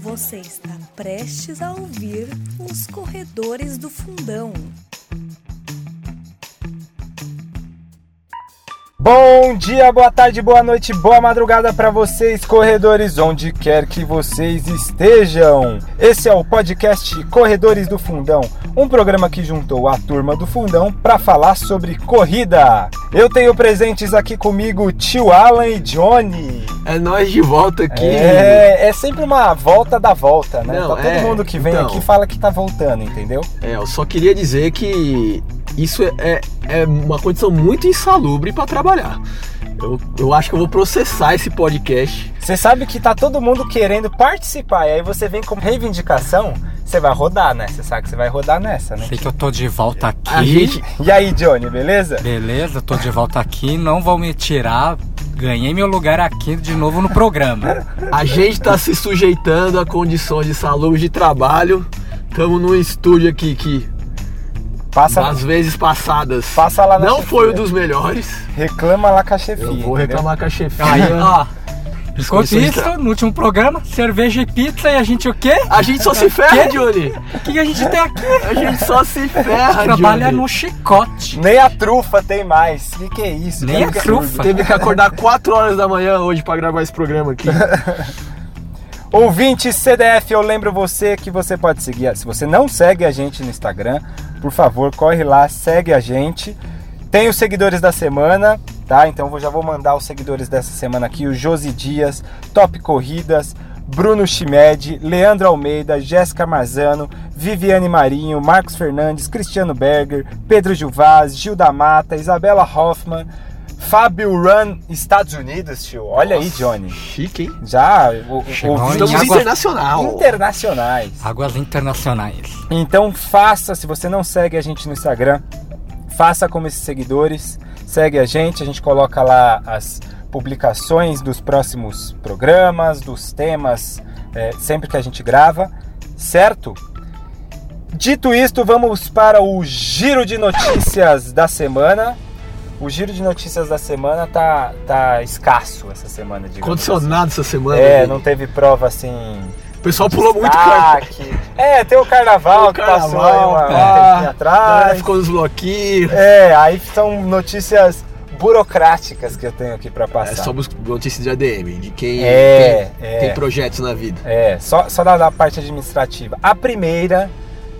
Você está prestes a ouvir os corredores do fundão. Bom dia, boa tarde, boa noite, boa madrugada para vocês, corredores, onde quer que vocês estejam. Esse é o podcast Corredores do Fundão, um programa que juntou a turma do Fundão para falar sobre corrida. Eu tenho presentes aqui comigo tio Alan e Johnny. É nós de volta aqui. É, é sempre uma volta da volta, né? Não, tá todo é, mundo que vem então. aqui fala que tá voltando, entendeu? É, eu só queria dizer que isso é, é, é uma condição muito insalubre para trabalhar. Eu, eu acho que eu vou processar esse podcast. Você sabe que tá todo mundo querendo participar, e aí você vem com reivindicação, você vai rodar, né? Você sabe que você vai rodar nessa, né? Sei que eu tô de volta aqui. A gente. E aí, Johnny, beleza? Beleza, tô de volta aqui, não vão me tirar. Ganhei meu lugar aqui de novo no programa. A gente tá se sujeitando a condições de saúde de trabalho. Estamos num estúdio aqui que, Passa, nas vezes passadas, passa lá na não chefia. foi um dos melhores. Reclama lá com a chefia. Eu vou entendeu? reclamar com a chefia. Aí, ó. Enquanto Inscrições isso, no último programa, cerveja e pizza e a gente o quê? A gente só se ferra, Quê? Johnny. O que a gente tem aqui? A gente só se ferra, Trabalha Johnny. no chicote. Nem a trufa tem mais. O que, que é isso? Nem Que a trufa. Teve que acordar 4 horas da manhã hoje pra gravar esse programa aqui. Ouvinte CDF, eu lembro você que você pode seguir. Se você não segue a gente no Instagram, por favor, corre lá, segue a gente. Tem os seguidores da semana, tá? Então eu já vou mandar os seguidores dessa semana aqui: o Josi Dias, Top Corridas, Bruno Chimed, Leandro Almeida, Jéssica Marzano, Viviane Marinho, Marcos Fernandes, Cristiano Berger, Pedro Gilvaz, Gil da Mata, Isabela Hoffman, Fábio Run, Estados Unidos, tio. Olha aí, Johnny. Chique, hein? Já o, Chegou ouvi- em Estamos água- internacional. internacionais. Águas internacionais. Então faça, se você não segue a gente no Instagram, faça como esses seguidores, segue a gente, a gente coloca lá as publicações dos próximos programas, dos temas, é, sempre que a gente grava, certo? Dito isto, vamos para o giro de notícias da semana. O giro de notícias da semana tá, tá escasso essa semana, digamos Condicionado essa semana. assim. É, gente. não teve prova assim O pessoal pulou muito destaque. É, tem o carnaval O que passou carnaval, uma, um pá, tempinho A galera atrás. ficou nos bloquinhos. É, aí são notícias burocráticas que eu tenho aqui pra É passar. só bus- notícia de ADM, de quem É, tem, é. tem projetos na vida. É, só, só da, da parte administrativa. A primeira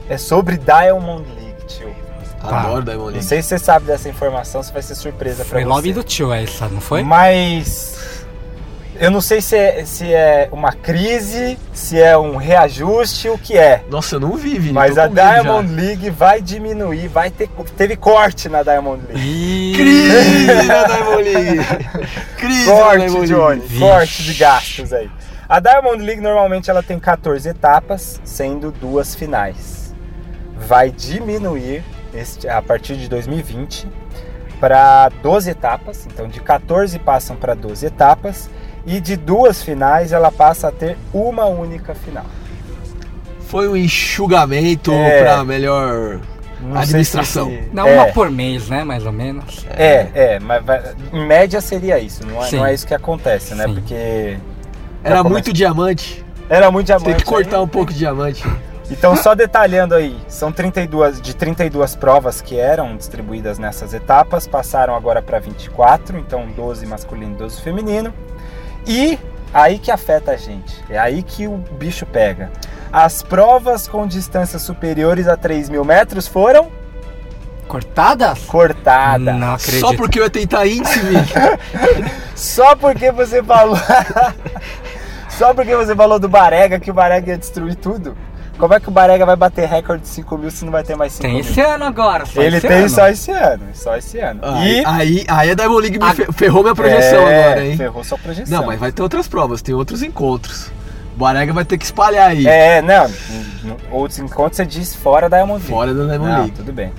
é sobre Diamond League, tio. Tá. Adoro Diamond Não League. sei se você sabe dessa informação, se vai ser surpresa pra Foi você. lobby do tio essa, não foi? Mas eu não sei se é, se é uma crise, se é um reajuste, o que é. Nossa, eu não vi, Vini. Mas a medo já. Diamond League vai diminuir, vai ter teve corte na Diamond League. Ih, Crise na Diamond League. Crise na Corte, Diamond Johnny, League. Corte de gastos aí. A Diamond League normalmente ela tem 14 etapas, sendo duas finais. Vai diminuir este- a partir de 2020 para 12 etapas, então de 14 passam para 12 etapas e de duas finais ela passa a ter uma única final. Foi um enxugamento É. pra melhor Não administração. se- Não, é. uma por mês, né? Mais ou menos. É, é, mas em média seria isso, não é, não é isso que acontece, né? Sim. Porque Era muito começa- diamante. era muito diamante. Tem que cortar aí. um pouco de diamante. Então, só detalhando aí, são 32 de 32 provas que eram distribuídas nessas etapas, passaram agora para 24, então 12 masculino e 12 feminino. E aí que afeta a gente, é aí que o bicho pega. As provas com distâncias superiores a 3 mil metros foram Cortadas? cortadas. Não acredito. Só porque eu ia tentar índice. Só porque você falou. Só porque você falou do Barega que o Barega ia destruir tudo. Como é que o Barega vai bater recorde de 5 mil se não vai ter mais 5 Tem mil? esse ano agora. só Ele esse tem ano. só esse ano, só esse ano. Aí, e aí, aí a Diamond League me A- fe- ferrou minha projeção É, agora, hein? Ferrou sua projeção. Não, mas vai ter outras provas, tem outros encontros. O Barega vai ter que espalhar aí. É, não. Outros encontros você diz fora da Diamond League. Fora da Diamond Não, League. tudo bem.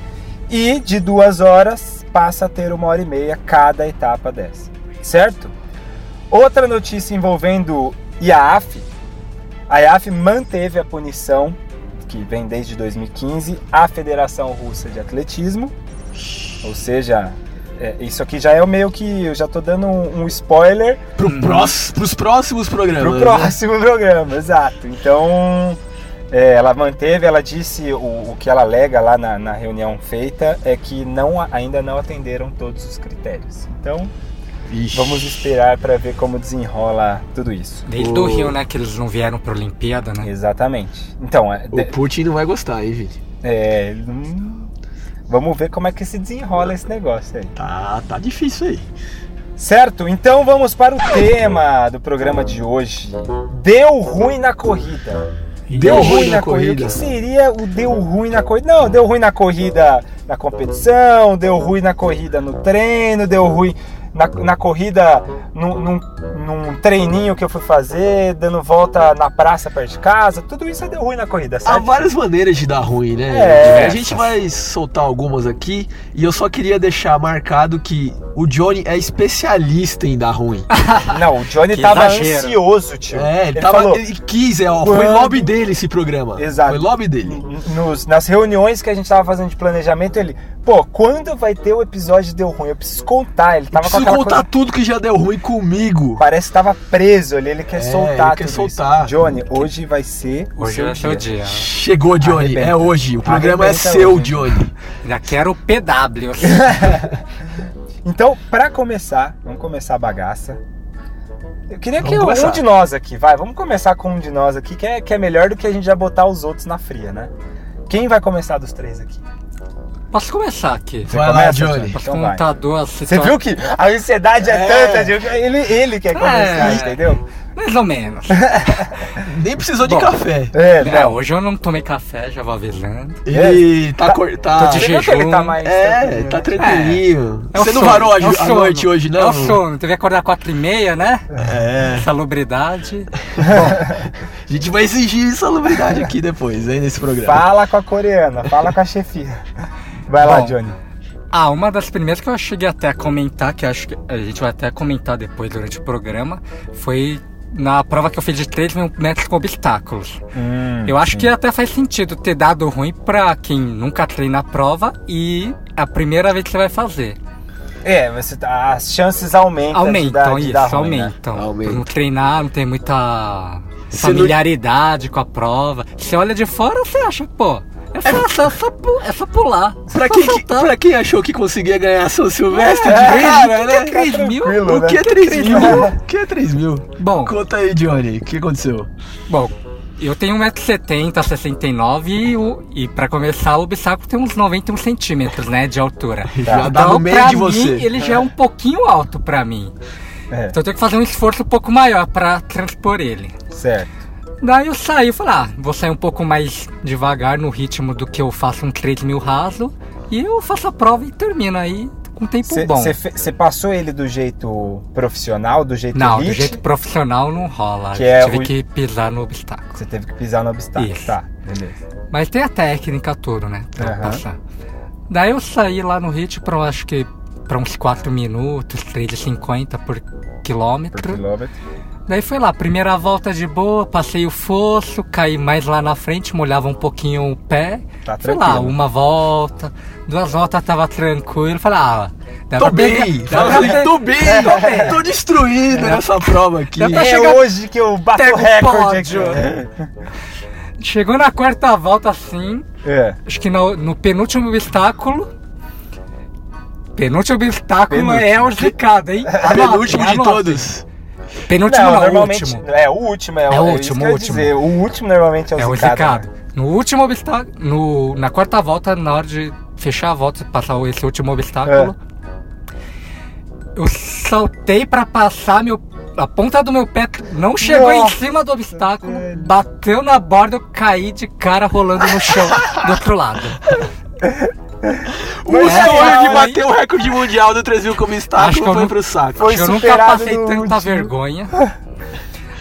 E de duas horas passa a ter uma hora e meia cada etapa dessa. Certo? Outra notícia envolvendo IAAF. A IAAF manteve a punição, que vem desde 2015, à Federação Russa de Atletismo. Ou seja, é, isso aqui já é o meio que. Eu já tô dando um, um spoiler Pro prós, pros próximos programas. pro né? próximo programa, exato. Então, é, ela manteve, ela disse o, o que ela alega lá na, na reunião feita é que não, ainda não atenderam todos os critérios. Então, Ixi. vamos esperar para ver como desenrola tudo isso. Desde O- o Rio, né? Que eles não vieram pra Olimpíada, né? Exatamente. Então, é, O de- Putin não vai gostar, hein, gente? é, hum, vamos ver como é que se desenrola esse negócio aí. Tá, tá difícil aí. Certo? Então vamos para o tema do programa de hoje. Deu ruim na corrida. Deu ruim na corrida. O que seria o deu ruim na corrida? Não, deu ruim na corrida na competição, deu ruim na corrida no treino, deu ruim na, na corrida num, num, num treininho que eu fui fazer, dando volta na praça perto de casa. Tudo isso é deu ruim na corrida, Há várias maneiras de dar ruim, né? É. a gente vai soltar algumas aqui e eu só queria deixar marcado que o Johnny é especialista em dar ruim. Não, o Johnny Que tava exagero. ansioso, tio. É, ele, tava, falou, ele quis, é, ó, foi Quando- lobby dele esse programa. Exato. Foi lobby dele. nos- nas reuniões que a gente tava fazendo de planejamento, ele, pô, quando vai ter o episódio de Deu Ruim? Eu preciso contar. Ele tava com Preciso aquela contar coisa. tudo que já deu ruim comigo. Parece que tava preso ali, ele quer É, soltar ele quer tudo isso. soltar. Johnny, hoje vai ser o Hoje seu é seu dia. dia. Chegou, Johnny. Arrebenta. É hoje. O programa Arrebenta é seu, hoje. Johnny. Já quero o PW. Então, pra começar, vamos começar a bagaça. Eu queria que Vamos um começar. de nós aqui, vai, vamos começar com um de nós aqui, que é, que é melhor do que a gente já botar os outros na fria, né? Quem vai começar dos três aqui? Posso começar aqui? Você Vai lá, começa, Johnny. Posso Então vai. contar duas Você situações? viu que a ansiedade é, É. tanta, ele, ele quer começar, É. entendeu? Mais ou menos. Nem precisou de Bom. café. É, É, não. hoje eu não tomei café, já vou avisando. Ele tá. Tá- cor- tá- tô de Você que ele jejum. tá mais É, tranquilo, tá né? tranquilinho. É o Você não sono, varou a, é o a noite hoje, não? É o sono. Teve que acordar quatro e meia, né? É. Salubridade. A gente vai exigir salubridade aqui depois, hein, nesse programa. Fala com a coreana, fala com a chefia. Vai lá, Bom. Johnny. Ah, uma das primeiras que eu cheguei até a comentar, que acho que a gente vai até comentar depois durante o programa, foi na prova que eu fiz de 3 mil metros com obstáculos. Hum, Eu acho que até faz sentido ter dado ruim pra quem nunca treina a prova e a primeira vez que você vai fazer. É, você tá- as chances aumentam. de Aumentam dar- de isso, dar ruim, né? aumentam. Aumenta. Por não treinar, não tem muita Você não- familiaridade com a prova. Você olha de fora, você acha, pô, é fácil, é só, é só pular. Pra é só quem, que- pra quem achou que conseguia ganhar São Silvestre É, de cara, o que né? é 3 mil? O né? que é 3 mil? O que é 3 mil? Bom, Conta aí, Johnny, o que aconteceu? Bom, eu tenho 1,70m, 69 e, o- e pra começar o obstáculo tem uns 91 centímetros, né, de altura. Já dá Então, no meio pra de mim, você. ele já é um pouquinho alto pra mim. É, Então eu tenho que fazer um esforço um pouco maior pra transpor ele. certo. Daí eu saí e falei, ah, vou sair um pouco mais devagar no ritmo do que eu faço um 3 mil raso. E eu faço a prova e termino aí com tempo bom. Você passou ele do jeito profissional, do jeito Não, do elite? jeito profissional não rola. Que eu é tive o- que pisar no obstáculo. Você teve que pisar no obstáculo. Isso. Tá, beleza. Mas tem a técnica tudo, né? Pra Aham. passar. Daí eu saí lá no ritmo pra, acho que pra uns 4 minutos, 3,50 por Por quilômetro. Daí foi lá, primeira volta de boa, passei o fosso, caí mais lá na frente, molhava um pouquinho o pé. Tá Foi lá, uma volta, duas voltas tava tranquilo. Falei, ah, dá Tô pra pegar- bem, dá assim, pe- tô bem, tô destruído nessa prova aqui. Dá pra É chegar- hoje que eu bato o recorde pódio. aqui. Chegou na quarta volta assim, É. acho que no, no penúltimo obstáculo. Penúltimo obstáculo Penúltimo. é o zicado, hein? Anotem, penúltimo de todos. Penúltimo Não, não, normalmente. último. É, o último é, É é o último, ia último. dizer. O último normalmente é o É o zicado. né? No último obstáculo, no, na quarta volta, na hora de fechar a volta, passar esse último obstáculo, eu saltei pra passar meu. A ponta do meu pé não chegou em Nossa, cima do obstáculo, velho. bateu na borda, eu caí de cara rolando no chão do outro lado. O É, sonho de bater o recorde mundial do 3 mil como Acho que obstáculo foi não- pro saco. Foi eu nunca superado passei tanta vergonha.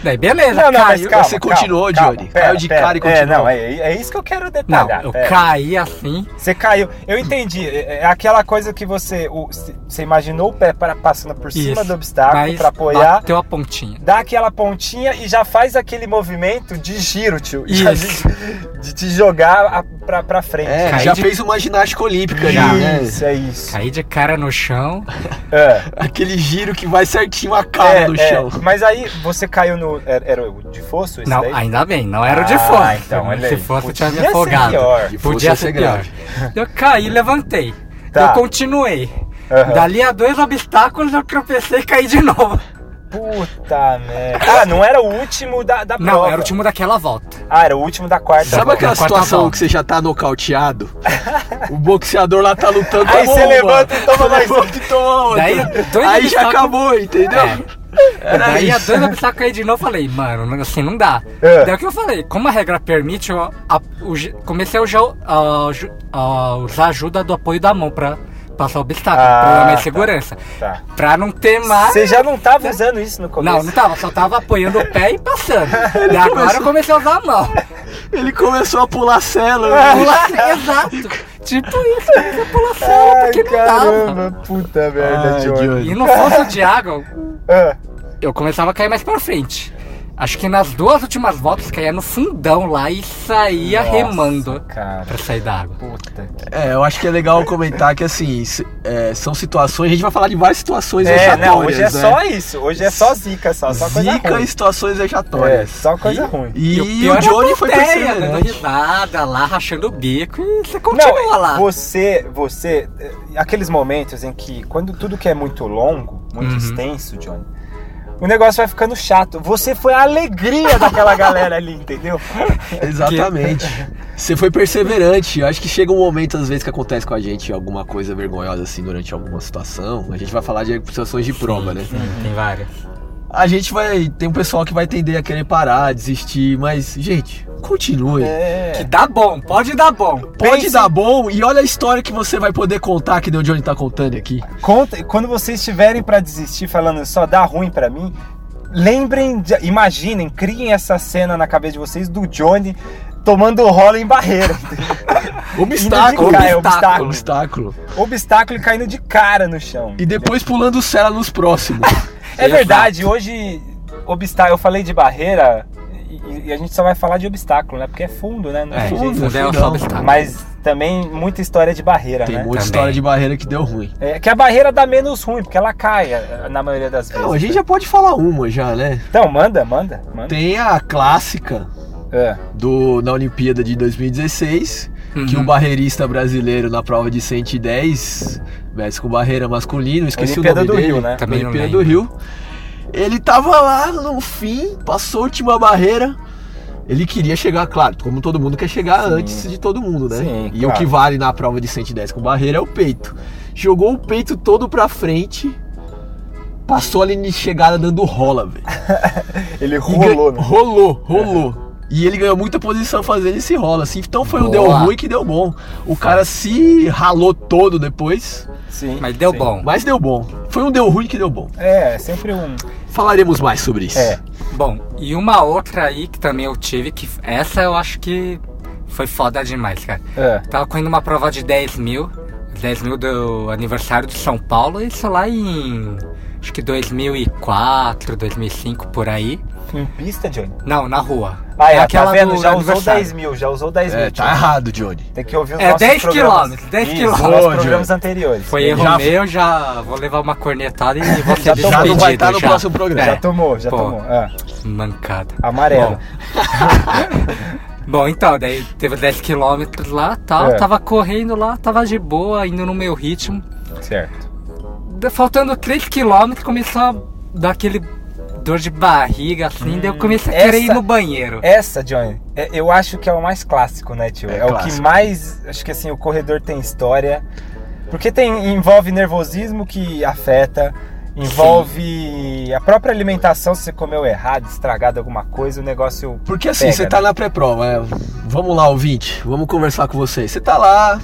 Daí beleza, Não, não, caiu. calma, Você continuou, calma, Johnny? Caiu de pera, cara e pera. continuou. É, não, é, é isso que eu quero Não, detalhar. eu pera. caí assim. Você caiu. Eu entendi. É é aquela coisa que você. o- você imaginou o pé passando por cima Isso, do obstáculo para apoiar. Bateu a pontinha. Dá aquela pontinha e já faz aquele movimento de giro, tio. Isso. De, de te jogar a- pra, pra frente. É, Caí já de- fez uma ginástica olímpica já, né? Isso, é isso. Caí de cara no chão. É. Aquele giro que vai certinho a cara É, no é. chão. Mas aí você caiu no. Era, era o de fosso esse Não, daí? ainda bem, não era o de Ah, fosso. então, olha Se fosse, eu tinha me Podia ser afogado. pior. Podia ia ser pior. Eu caí, levantei. Tá. Eu continuei. Aham. Dali a dois obstáculos eu tropecei e caí de novo. Puta merda. Ah, não era o último da, da Não, prova. era o último daquela volta. Ah, era o último da quarta. Sabe aquela quarta situação volta. que você já tá nocauteado? o boxeador lá tá lutando, Aí tomou você levanta e toma Você mais levanta e toma. Daí, Aí já acabou, entendeu? É. Era Daí a dois obstáculos caí de novo, eu falei, mano, assim não dá. É. Daí o que eu falei, como a regra permite, eu a- o comecei a usar, a a usar a ajuda do apoio da mão pra passar obstáculo, Ah, pra dar tá. segurança. Tá. Pra não ter mais. Você já não tava usando isso no começo? Não, não tava, só tava apoiando o pé e passando. E agora eu comecei a usar a mão. Ele começou a pular cela. Pula- Exato. Tipo isso, comecei a pular cela Ai, porque não dava. caramba, puta merda, Ai, Johnny. Johnny. E no fosso de água, Ah, eu começava a cair mais pra frente. Acho que nas duas últimas voltas caía no fundão lá e saía nossa, remando Cara, pra sair da água. puta. É, eu acho que é legal comentar que assim, se- é, são situações, a gente vai falar de várias situações É, vexatórias, não, hoje é né? só isso. Hoje é só zica, só, só coisa Zica ruim. e situações É, vexatórias. só coisa ruim. E, o o, é Johnny foi dando perseverante. risada lá, rachando o bico e você continua Não, lá. você, você, eh, aqueles momentos em que, quando tudo que é muito longo, muito Uhum. extenso, Johnny, o negócio vai ficando chato. Você foi a alegria daquela galera ali, entendeu? Exatamente. Você foi perseverante. Eu acho que chega um momento, às vezes, que acontece com a gente alguma coisa vergonhosa assim durante alguma situação. A gente vai falar de situações de prova, né? Sim, tem várias. A gente vai. Tem um pessoal que vai tender a querer parar, desistir, mas, gente, continue. Que É. dá bom, pode dar bom. Pode pense- dar bom e olha a história que você vai poder contar que nem o Johnny tá contando aqui. Conta, quando vocês estiverem pra desistir falando só dá ruim pra mim, lembrem, de- imaginem, criem essa cena na cabeça de vocês do Johnny tomando rola em barreira. Obstáculo. Cara, é obstáculo. obstáculo. obstáculo. Obstáculo e caindo de cara no chão. E depois pulando cela nos próximos. É verdade, hoje obstáculo, eu falei de barreira e, e a gente só vai falar de obstáculo, né? Porque é fundo, né? Não É, tem fundo, fundo é o fundão. obstáculo. Mas também muita história de barreira, Tem né? muita Também. história de barreira que deu ruim. É que a barreira dá menos ruim, porque ela cai eh, na maioria das vezes. Não, a gente já pode falar uma já, né? Então, manda, manda, manda. Tem a clássica É. do, na Olimpíada de 2016, que Uhum. um barreirista brasileiro na prova de 110 metros com barreira masculino, esqueci Olimpíada o nome do dele. Rio, né? Também Olimpíada do. Rio. Ele tava lá no fim, passou a última barreira. Ele queria chegar, claro, como todo mundo quer chegar Sim. antes de todo mundo, né? Sim, e claro. o que vale na prova de 110 com barreira é o peito. Jogou o peito todo pra frente, passou ali de chegada dando rola, velho. Ele rolou, né? Rolou, rolou. E ele ganhou muita posição fazendo esse rola, assim. Então foi um deu Boa. ruim que deu bom. O cara se ralou todo depois, Sim. Mas deu sim. bom. mas deu bom. Foi um deu ruim que deu bom. É, sempre um. Falaremos mais sobre isso. É. Bom, e uma outra aí que também eu tive, que essa eu acho que foi foda demais, cara. é. Tava correndo uma prova de 10 mil, 10 mil do aniversário de São Paulo, isso lá em acho que 2004, 2005 por aí. Em pista, Johnny? Não, na rua. Ah, é, É tá aquela vendo? do Já usou aniversário. 10 mil, já usou 10 É, mil. tá Johnny. errado, Johnny. Tem que ouvir os É, nossos 10 programas. quilômetros, 10 Isso, quilômetros. Ô, programas anteriores. Foi Já- erro meu, já vou levar uma cornetada e vou ser Já Já tomou, não vai despedido estar no já. próximo programa. Já É. tomou, já Pô. tomou. Ah, Mancada. amarelo. Bom, então, daí teve 10 quilômetros lá, tal, É. tava correndo lá, tava de boa, indo no meu ritmo. Certo. Faltando 3 quilômetros, começou a dar aquele dor de barriga, assim, daí eu comecei a querer ir essa- no banheiro. Essa, Johnny, é- eu acho que é o mais clássico, né, tio? É É, o que mais. Acho que assim, o corredor tem história. Porque tem, envolve nervosismo que afeta. Envolve a própria alimentação, se você comeu errado, estragado alguma coisa, o negócio. Porque assim, pega, você tá né? na pré-prova, é, vamos lá, ouvinte, vamos conversar com vocês. Você tá lá,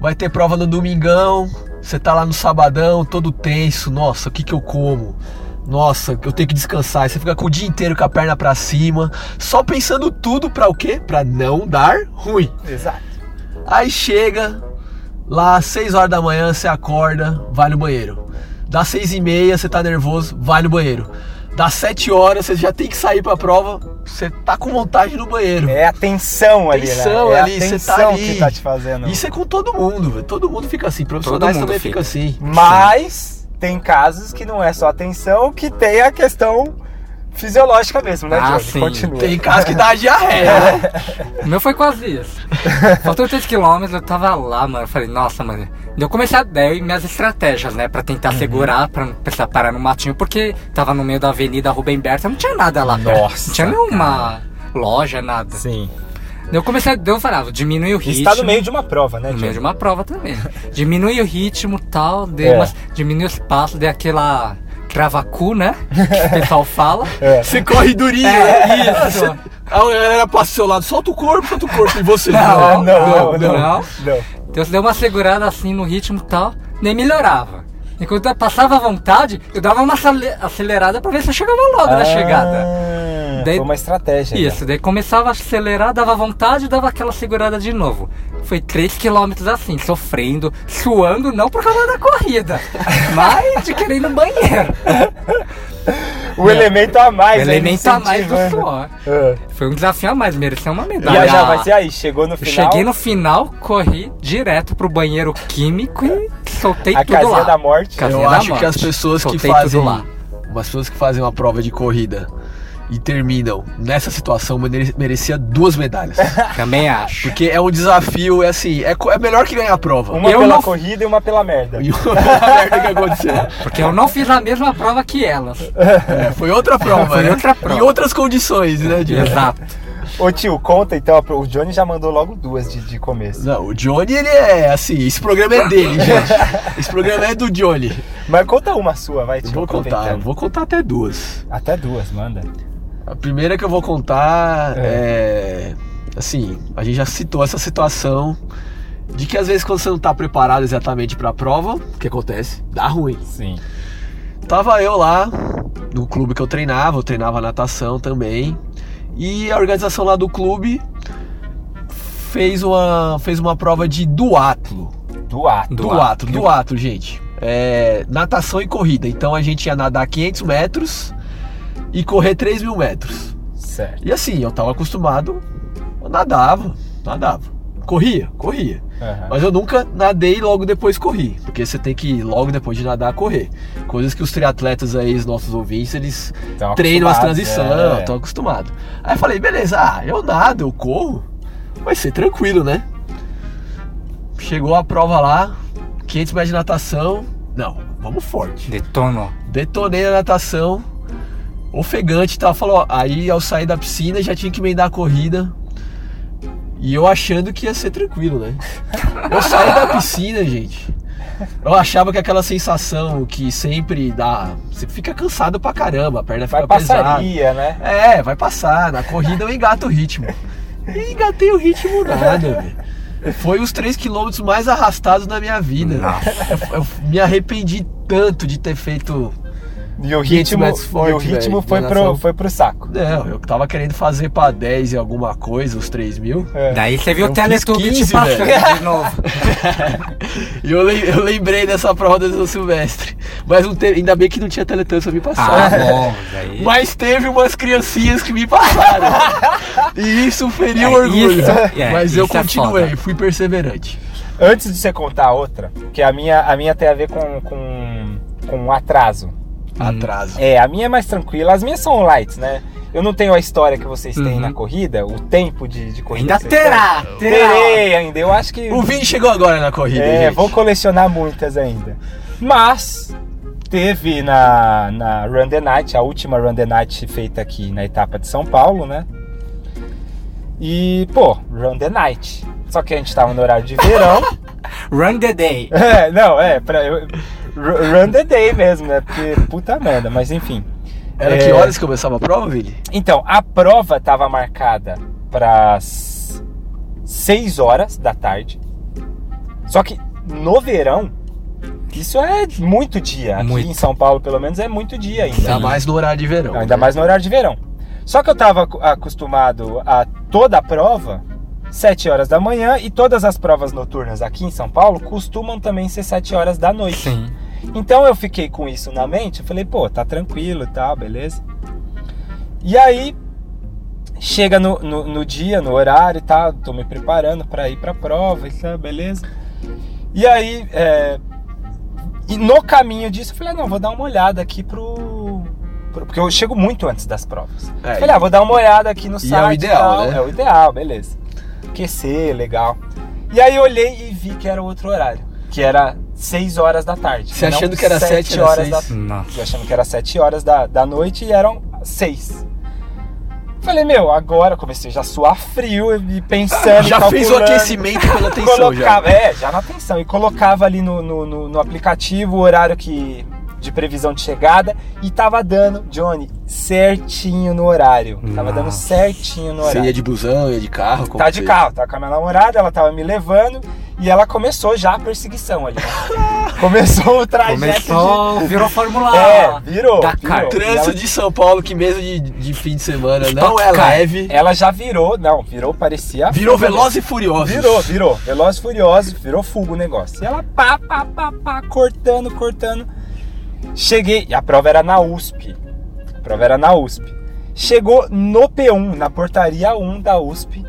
vai ter prova no domingão, você tá lá no sabadão, todo tenso, nossa, o que que eu como? Nossa, eu tenho que descansar. Aí Você fica com o dia inteiro com a perna pra cima, só pensando tudo pra o quê? Pra não dar ruim. Exato. Aí chega lá, 6 horas da manhã, você acorda, vai no banheiro. Dá seis e meia, você tá nervoso, vai no banheiro. Das 7 horas, você já tem que sair pra prova, você tá com vontade no banheiro. É a tensão ali, Tensão né? É ali, a você tensão tá ali. que tá te fazendo. Isso é com todo mundo, velho. todo mundo fica assim, profissionais mundo também fica. fica assim. Mas tem casos que não é só a tensão, que tem a questão fisiológica mesmo, né, Ah, sim. Continua. Tem casos que dá diarreia, né? O meu foi quase isso. Faltou 3km, eu tava lá, mano. Eu falei, nossa, mano. Eu comecei a dar minhas estratégias, né? Pra tentar segurar, pra não precisar parar no matinho, porque tava no meio da avenida Rubem Berta, não tinha nada lá. perto. Nossa, Não tinha nenhuma loja, nada. Sim. Eu comecei Eu falava, diminui o ritmo. está no meio de uma prova, né, No meio de uma prova também. Diminui o ritmo e tal, É. umas, diminui os passos, dei aquela cravacu, né? Que o pessoal fala. É. Você corre durinho. É, né? isso. A galera passa seu lado, solta o corpo, solta o corpo. E você? Ah, Não, não, não, não. não. Então eu dei uma segurada assim no ritmo e tal, nem melhorava. Enquanto eu passava à vontade, eu dava uma acele- acelerada pra ver se eu chegava logo na chegada. Ah, Daí- Foi uma estratégia. né? Isso, daí começava a acelerar, dava vontade e dava aquela segurada de novo. Foi 3km assim, sofrendo, suando, não por causa da corrida, mas de querer ir no banheiro. O elemento a mais. O né, elemento a mais do suor. Ah. Foi um desafio a mais, mereceu uma E medalha. aí, já, mas e aí? Chegou no Eu final? cheguei no final, corri direto pro banheiro químico e soltei A tudo casinha lá. da morte. Casinha Eu da acho que morte. as pessoas que Soltei tudo fazem. lá. As pessoas que fazem uma prova de corrida e terminam nessa situação mere- merecia duas medalhas. Também acho. Porque é um desafio, é assim, é, é melhor que ganhar a prova. Uma Eu pela não- corrida e uma pela merda. E uma merda que aconteceu. Porque eu não fiz a mesma prova que elas. É, foi outra prova, Foi né? outra prova. Em outras condições, né, Diego? Exato. Ô tio, conta então. O Johnny já mandou logo duas de, de começo. Não, o Johnny, ele é assim, esse programa é dele, gente. Esse programa é do Johnny. Mas conta uma sua, vai, Eu tio. vou contar, vou contar até duas. Até duas, manda. A primeira que eu vou contar é. Assim, a gente já citou essa situação de que às vezes quando você não tá preparado exatamente pra prova, o que acontece? Dá ruim. Sim. Tava eu lá no clube que eu treinava, eu treinava natação também. E a organização lá do clube fez uma, fez uma prova de duatlo. Duato. Duatlo, duatlo, gente. É, natação e corrida. Então a gente ia nadar 500 metros e correr 3 mil metros. Certo. E assim, eu tava acostumado, eu nadava, nadava. Corria, corria. Aham. Mas eu nunca nadei e logo depois corri. Porque você tem que ir logo depois de nadar correr. Coisas que os triatletas aí, os nossos ouvintes, eles Tão treinam as transições, é. estão acostumados. Aí eu falei, beleza, ah, eu nado, eu corro, vai ser tranquilo, né? Chegou a prova lá, 500 metros de natação. Não, vamos forte. Detonou. Detonei a natação, ofegante e tal. Falou, aí ao sair da piscina já tinha que emendar a corrida. E eu achando que ia ser tranquilo, né? Eu saí da piscina, gente. Eu achava que aquela sensação que sempre dá. Você fica cansado pra caramba, a perna Vai fica pesada. passaria, né? É, vai passar. Na corrida eu engato o ritmo. E engatei o ritmo nada, velho. Foi os 3 quilômetros mais arrastados da minha vida. Eu, eu me arrependi tanto de ter feito. E o 500 ritmo, metros e forte, o ritmo velho, foi, pro, foi pro saco. Não, eu tava querendo fazer pra 10 e alguma coisa, os 3 mil. É. Daí você viu Eu o Teletubbie fiz te 15, passando de novo. E eu, eu lembrei dessa prova do São Silvestre. Mas não teve- ainda bem que não tinha Teletubbies pra me Ah, passar. bom. Daí... Mas teve umas criancinhas que me passaram. e isso feriu É, o orgulho. isso- é, Mas eu é continuei, fui perseverante. Antes de você contar a outra, que a minha, a minha tem a ver com, com, com um atraso. Atraso. É, a minha é mais tranquila. As minhas são lights, né? Eu não tenho a história que vocês têm Uhum. na corrida, o tempo de, de corrida. Ainda terá, terá. Terei ainda. Eu acho que. O Vini chegou agora na corrida. É, gente. vou colecionar muitas ainda. Mas teve na, na Run the Night, a última Run the Night feita aqui na etapa de São Paulo, né? E, pô, Run the Night. Só que a gente tava no horário de verão. Run the day. É, não, é, pra, eu, run the day mesmo, né? Porque puta merda, mas enfim. Era É, que horas que começava a prova, Vini? Então, a prova tava marcada para 6 horas da tarde. Só que no verão, isso é muito dia. Aqui Muito. em São Paulo, pelo menos, é muito dia ainda. Ainda mais no horário de verão. Ainda mais no horário de verão. Só que eu tava acu- acostumado a toda a prova 7 horas da manhã e todas as provas noturnas aqui em São Paulo costumam também ser 7 horas da noite. Sim. Então eu fiquei com isso na mente, eu falei, pô, tá tranquilo e tal, beleza. E aí, chega no, no, no dia, no horário e tal, tô me preparando para ir pra prova e tal, beleza. E aí, é, e no caminho disso, eu falei, ah, não, vou dar uma olhada aqui pro. pro- porque eu chego muito antes das provas. É, falei, ah, vou dar uma olhada aqui no e site. é o ideal, né? É o ideal, beleza. Aquecer, legal. E aí eu olhei e vi que era outro horário. Que era 6 horas da tarde. Você achando que era sete 7, era horas 6? da Nossa. eu achando que era 7 horas da, da noite e eram 6. Falei, meu, agora comecei já a suar frio e pensando. Já e fez o aquecimento pela atenção colocava, já. É, já na atenção. E colocava ali no, no, no- no aplicativo o horário que, de previsão de chegada e tava dando, Johnny, certinho no horário. Tava dando Nossa. certinho no Você horário. ia de busão, ia de carro? como Tá de você- carro, tava com a minha namorada, ela tava me levando e ela começou já a perseguição ali. começou o trajeto Começou, virou Fórmula de... É, virou. Dakar. Trânsito ela- de São Paulo, que mesmo de, de fim de semana não é leve. Ela já virou, não, virou, parecia... Virou fuga, Veloz e Furioso. Virou, virou. Veloz e Furioso, virou fuga o negócio. E ela pá, pá, pá, pá, cortando, cortando. Cheguei, e a prova era na USP. A prova era na USP. Chegou no P1, na portaria 1 da USP,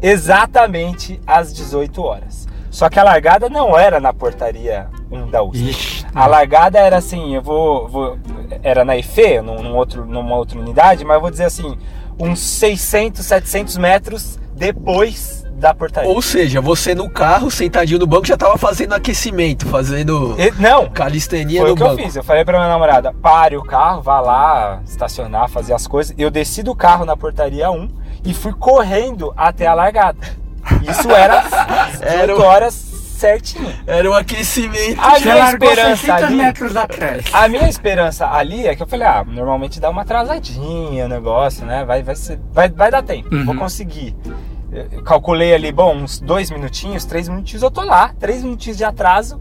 exatamente às 18 horas. Só que a largada não era na portaria 1 da USP. Ixi, A largada era assim, eu vou. vou- era na IFE, num, num outro, numa outra unidade, mas eu vou dizer assim, uns 600, 700 metros depois da portaria. Ou seja, você no carro, sentadinho no banco, já tava fazendo aquecimento, fazendo E- não, calistenia foi no o que banco. eu fiz. Eu falei pra minha namorada: pare o carro, vá lá estacionar, fazer as coisas. Eu desci do carro na portaria 1 e fui correndo até a largada. Isso era às Era 18 o- horas certinho. Era um aquecimento. A Você minha esperança 600 ali. metros atrás. A minha esperança ali é que eu falei, ah, normalmente dá uma atrasadinha o negócio, né? Vai, vai, ser, vai, vai dar tempo, Uhum. vou conseguir. Eu calculei ali, bom, uns dois minutinhos, três minutinhos, eu tô lá. Três minutinhos de atraso,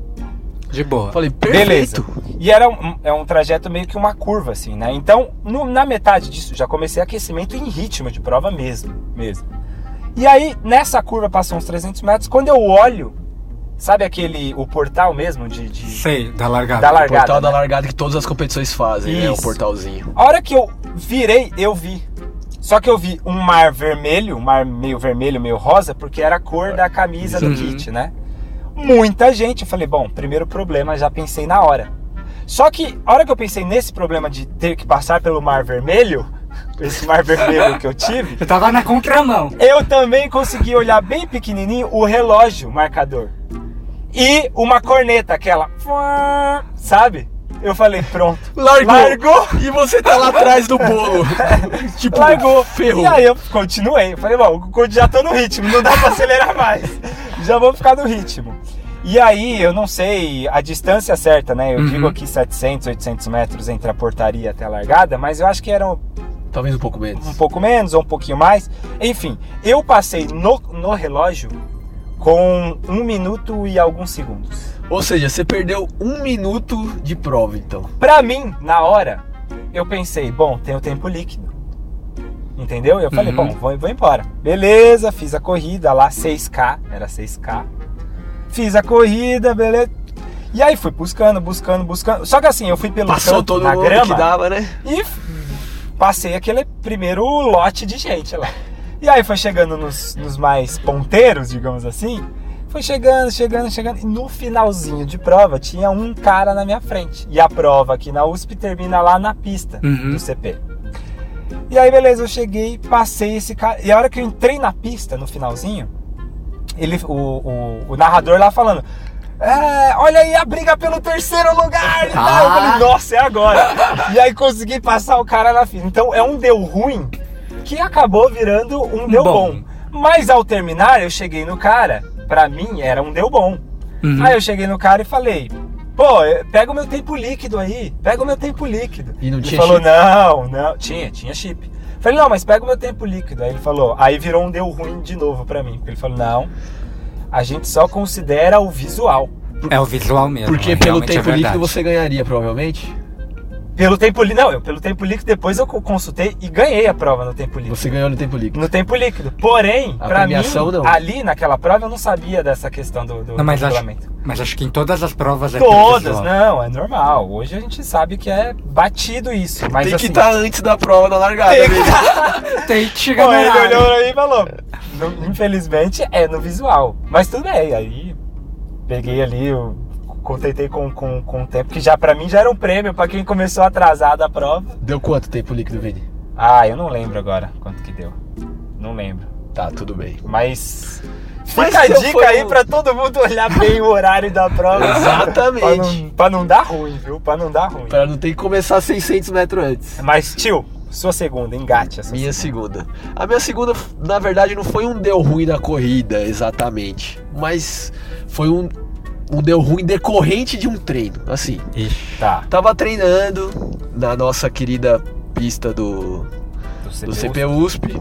De boa. Falei, perfeito. beleza. E era um, é um trajeto meio que uma curva, assim, né? Então, no- na metade disso, já comecei aquecimento em ritmo de prova mesmo, mesmo. E aí, nessa curva, passou uns 300 metros, quando eu olho, sabe aquele, o portal mesmo de... de- Sei, da largada. Da O largada, portal da né? largada que todas as competições fazem, né? O Isso. portalzinho. A hora que eu virei, eu vi. Só que eu vi um mar vermelho, um mar meio vermelho, meio rosa, porque era a cor da camisa do Uhum. kit, né? Muita gente. Eu falei, bom, primeiro problema, já pensei na hora. Só que a hora que eu pensei nesse problema de ter que passar pelo mar vermelho, esse mar vermelho que eu tive, Eu tava na contramão. eu também consegui olhar bem pequenininho o relógio marcador. E uma corneta, aquela. Sabe? Eu falei, pronto. Largou. Largou. E você tá lá atrás do bolo. tipo, Largou. ferrou. E aí eu continuei. Eu falei, bom, já tô no ritmo, não dá pra acelerar mais. Já vou ficar no ritmo. E aí, eu não sei a distância certa, né? Eu Uhum. digo aqui 700, 800 metros entre a portaria até a largada, mas eu acho que eram Talvez um pouco menos. um pouco menos ou um pouquinho mais. Enfim, eu passei no, no relógio com um minuto e alguns segundos. Ou seja, você perdeu um minuto de prova, então. Pra mim, na hora, eu pensei, bom, tem o tempo líquido. Entendeu? Eu falei, Uhum. bom, vou, vou embora. Beleza, fiz a corrida lá, 6K, era 6K. Fiz a corrida, beleza. E aí fui buscando, buscando, buscando. Só que assim, eu fui pelo Passou canto, todo na grama que dava, né? e passei aquele primeiro lote de gente lá. E aí foi chegando nos, nos mais ponteiros, digamos assim. Foi chegando, chegando, chegando. E no finalzinho de prova tinha um cara na minha frente. E a prova aqui na USP termina lá na pista Uhum. do CP. E aí, beleza, eu cheguei, passei esse cara. E a hora que eu entrei na pista, no finalzinho, ele, o, o, o narrador lá falando. É, olha aí a briga pelo terceiro lugar! E tal. Eu Ah. falei, nossa, é agora! e aí consegui passar o cara na fila. Então é um deu ruim que acabou virando um deu bom. Bom. Mas ao terminar, eu cheguei no cara, pra mim era um deu bom. Uhum. Aí eu cheguei no cara e falei, pô, pega o meu tempo líquido aí, pega o meu tempo líquido. E não ele tinha falou, chip? não, não, tinha, tinha chip. Falei, não, mas pega o meu tempo líquido. Aí ele falou, aí virou um deu ruim de novo pra mim. Ele falou, não, a gente só considera o visual. É o visual mesmo. Porque é, pelo é tempo líquido verdade. você ganharia, provavelmente. Pelo tempo líquido. Não, eu pelo tempo líquido depois eu co- consultei e ganhei a prova no tempo líquido. Você ganhou no tempo líquido. No tempo líquido. Porém, A pra mim, não. ali naquela prova eu não sabia dessa questão do, do, Não, mas do acho, regulamento. mas acho que em todas as provas é Todas, não, é normal. Hoje a gente sabe que é batido isso. Mas Tem assim, que estar antes da prova da largada. Tem que velho. Tem que chegar Pô, ele olhou aí e falou. "Não- Infelizmente é no visual. Mas tudo bem, aí peguei ali, eu contentei com, com, com o tempo, que já pra mim já era um prêmio pra quem começou atrasado a prova. Deu quanto tempo líquido, Vini? Ah, eu não lembro agora quanto que deu. Não lembro. Tá, tudo bem. Mas. Mas Fica a eu dica aí pra todo mundo olhar bem o horário da prova. Exatamente. pra, não, pra não dar ruim, viu? Pra não dar ruim. Pra não ter que começar 600 metros antes. Mas, tio, sua segunda, engate essa. Minha segunda. A minha segunda, na verdade, não foi um deu ruim na corrida, exatamente. Mas foi um, um deu ruim decorrente de um treino. Assim, Ixi. Tá. tava treinando na nossa querida pista do, Do do CPU. CP USP.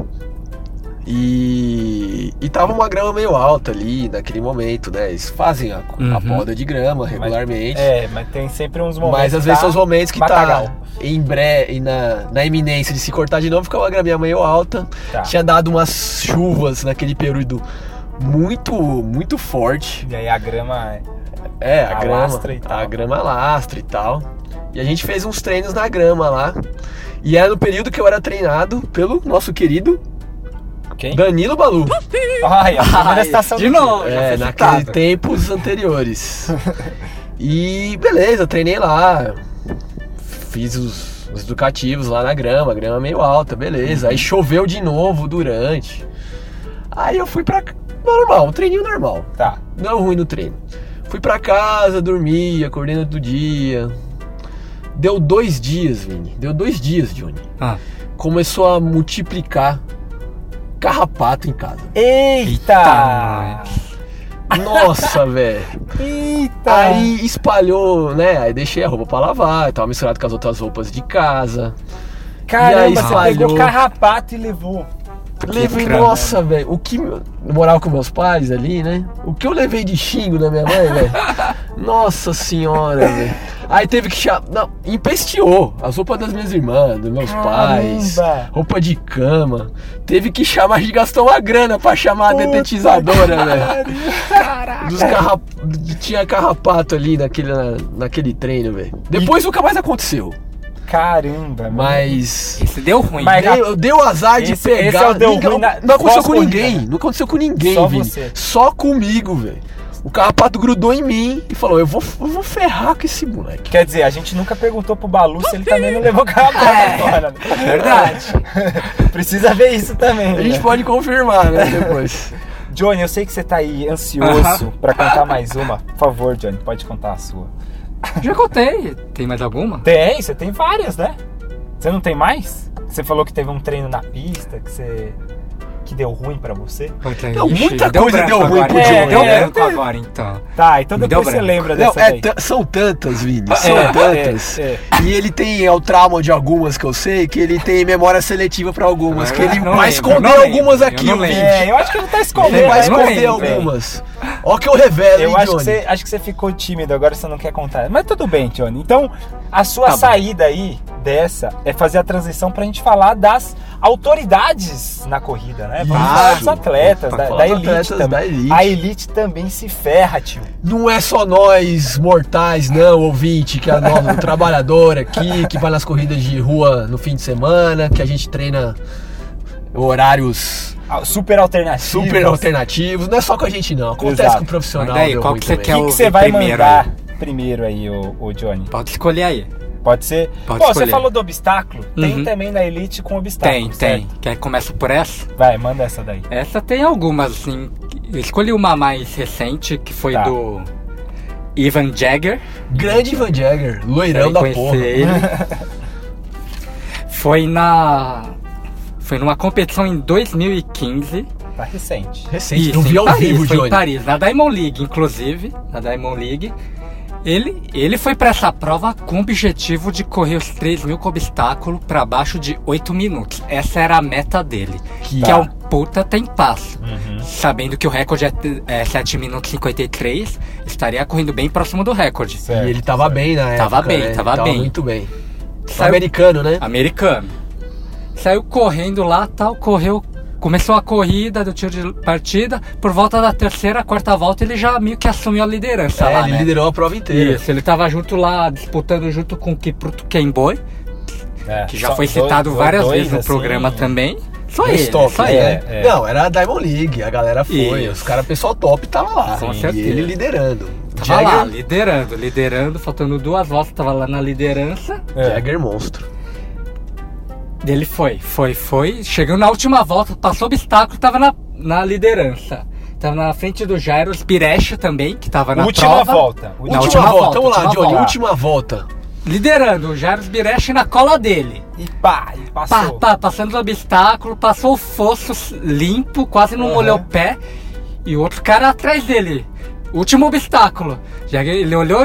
E, e tava uma grama meio alta ali naquele momento, né? Eles fazem a, a Uhum. poda de grama regularmente. É, mas tem sempre uns momentos. Mas às vezes tá são os momentos que tá em bré e na, na iminência de se cortar de novo, ficava uma graminha meio alta. Tá. Tinha dado umas chuvas naquele período muito, muito forte. E aí a grama. É, a grama, Alastra e tal. a grama lastra e tal. E a gente fez uns treinos na grama lá. E era no período que eu era treinado pelo nosso querido Quem? Danilo Balu. Ai, a primeira Ai, estação de novo. É, naqueles tempos anteriores. E beleza, treinei lá. Fiz os, os educativos lá na grama, grama meio alta, beleza. Aí choveu de novo durante. Aí eu fui pra. Normal, um treininho normal. Tá. Não ruim no treino. Fui pra casa, dormi, acordei no outro dia. Deu dois dias, Vini. Deu dois dias, Johnny. Ah, Começou a multiplicar carrapato em casa. Eita! Nossa, velho. Eita! Aí espalhou, né? Aí deixei a roupa pra lavar, tava misturado com as outras roupas de casa. e Caramba, aí você espalhou. pegou carrapato e levou. Levei, crânio. nossa, velho. O que. Eu morava com meus pais ali, né? O que eu levei de xingo da minha mãe, velho? Nossa senhora, velho. Aí teve que chamar. Não, empesteou as roupas das minhas irmãs, dos meus pais, Caramba. roupa de cama. Teve que chamar, a gente gastou uma grana pra chamar a Puta detetizadora, velho. Dos carra... Tinha carrapato ali naquele, na- naquele treino, velho. Depois nunca mais aconteceu. Caramba, mano. Mas. Esse deu ruim. Mas- Deu, deu azar de Esse- pegar. esse é o deu Ninguém- ruim na- não aconteceu com ninguém. né? Não aconteceu com ninguém, Só Vini. você. Só comigo, velho. O carrapato grudou em mim e falou: eu vou, eu vou ferrar com esse moleque. Quer dizer, a gente nunca perguntou pro Balu se ele também não levou carrapato É. fora. né? Verdade. Precisa ver isso também. A gente né? pode confirmar, né? Depois. Johnny, eu sei que você tá aí ansioso pra contar mais uma. Por favor, Johnny, pode contar a sua. Já contei. Tem mais alguma? Tem, você tem várias, né? Você não tem mais? Você falou que teve um treino na pista, que você. Que deu ruim pra você. Puta, Não, muita deu coisa deu ruim agora. pro É, Johnny, Deu é. branco agora, então. Tá, então depois deu você branco. lembra Não, dessa é daí. ta- são tantas, Vini. São É, tantas. é, é. E ele tem é, o trauma de algumas que eu sei, que ele tem memória seletiva pra algumas. Que ele Não vai esconder não algumas eu aqui, não. Vini. É, eu acho que ele tá escondendo. Ele vai né? não esconder algumas. Ó que eu revelo, Eu hein, acho que, Johnny? você, acho que você ficou tímido agora, você não quer contar. Mas tudo bem, Johnny. Então, a sua Tá bom. saída aí dessa é fazer a transição pra gente falar das autoridades na corrida, né? Vamos Isso. falar dos atletas, Pra da, da elite atletas também. da elite. A elite também se ferra, tio. Não é só nós mortais, não, ouvinte, que é nosso trabalhador aqui, que vai nas corridas de rua no fim de semana, que a gente treina horários Ah, Super alternativa. super alternativos. Não é só com a gente, não. Acontece Exato. com o profissional. Mas daí, qual que você também. quer O que, o- que você o vai primeiro mandar primeiro aí, o, o Johnny? Pode escolher aí. Pode ser? Pode Pô, escolher. você falou do obstáculo? Tem Uhum. também na elite com obstáculo. Tem, certo? tem. Quer que comece por essa? Vai, manda essa daí. Essa tem algumas, assim. Eu escolhi uma mais recente, que foi Tá. do Ivan Jagger. Grande Van Jagger, loirão da porra. ele. foi na. Foi numa competição em 2015. Tá recente. Recente, Isso, eu vi ao Paris, vivo, foi Johnny. em Paris, na Diamond League, inclusive. Na Diamond League. Ele, ele foi pra essa prova com o objetivo de correr os 3 mil com obstáculo pra baixo de 8 minutos. Essa era a meta dele. Que- Que, é um puta tempasso. Uhum. Sabendo que o recorde é, é 7 minutos e 53, estaria correndo bem próximo do recorde. Certo, E ele tava certo. bem na época. Tava bem, né? tava bem. muito bem. Saiu- Americano, né? americano. Saiu correndo lá, tal, correu, começou a corrida do tiro de partida. Por volta da terceira, quarta volta, ele já meio que assumiu a liderança É, lá, ele né? liderou a prova inteira. Isso, ele tava junto lá, disputando junto com o Kipruto Kenboy, É, que já foi citado dois- várias dois, vezes no assim, programa também. Só ele, top, só né? ele. É, é. Não, era a Diamond League, a galera foi, Isso. os caras, o pessoal top tava lá. Com e certeza. ele liderando. Tava lá, Jagger, liderando, liderando, faltando duas voltas, tava lá na liderança. É. Jagger monstro. Ele foi, foi, foi. Chegou na última volta, passou obstáculo, tava na, na liderança. Tava na frente do Jairos Birecha também, que tava na Última prova. volta. Na última, última volta, vamos lá, última Johnny, volta. última volta. Liderando, o Jairos Birecha na cola dele. E pá, e Pá, passou. pá, passando o obstáculo, passou o fosso limpo, quase não Aham. molhou o pé. E o outro cara atrás dele. Último obstáculo. Já ele olhou,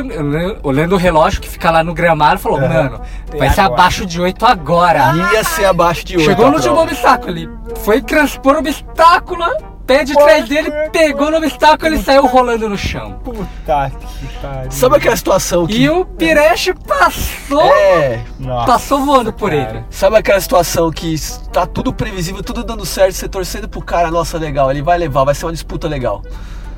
olhando o relógio que fica lá no gramado, falou. Mano, vai ser agora? abaixo de 8 agora. Ia ser abaixo de 8. Chegou no último obstáculo, ele foi transpor o obstáculo, pé de trás dele, pegou no obstáculo e saiu rolando no chão. Puta que pariu. Sabe aquela situação que. E o Pireche passou, É. Nossa, passou voando por cara. ele. Sabe aquela situação que tá tudo previsível, tudo dando certo, você torcendo pro cara, nossa, legal, ele vai levar, vai ser uma disputa legal.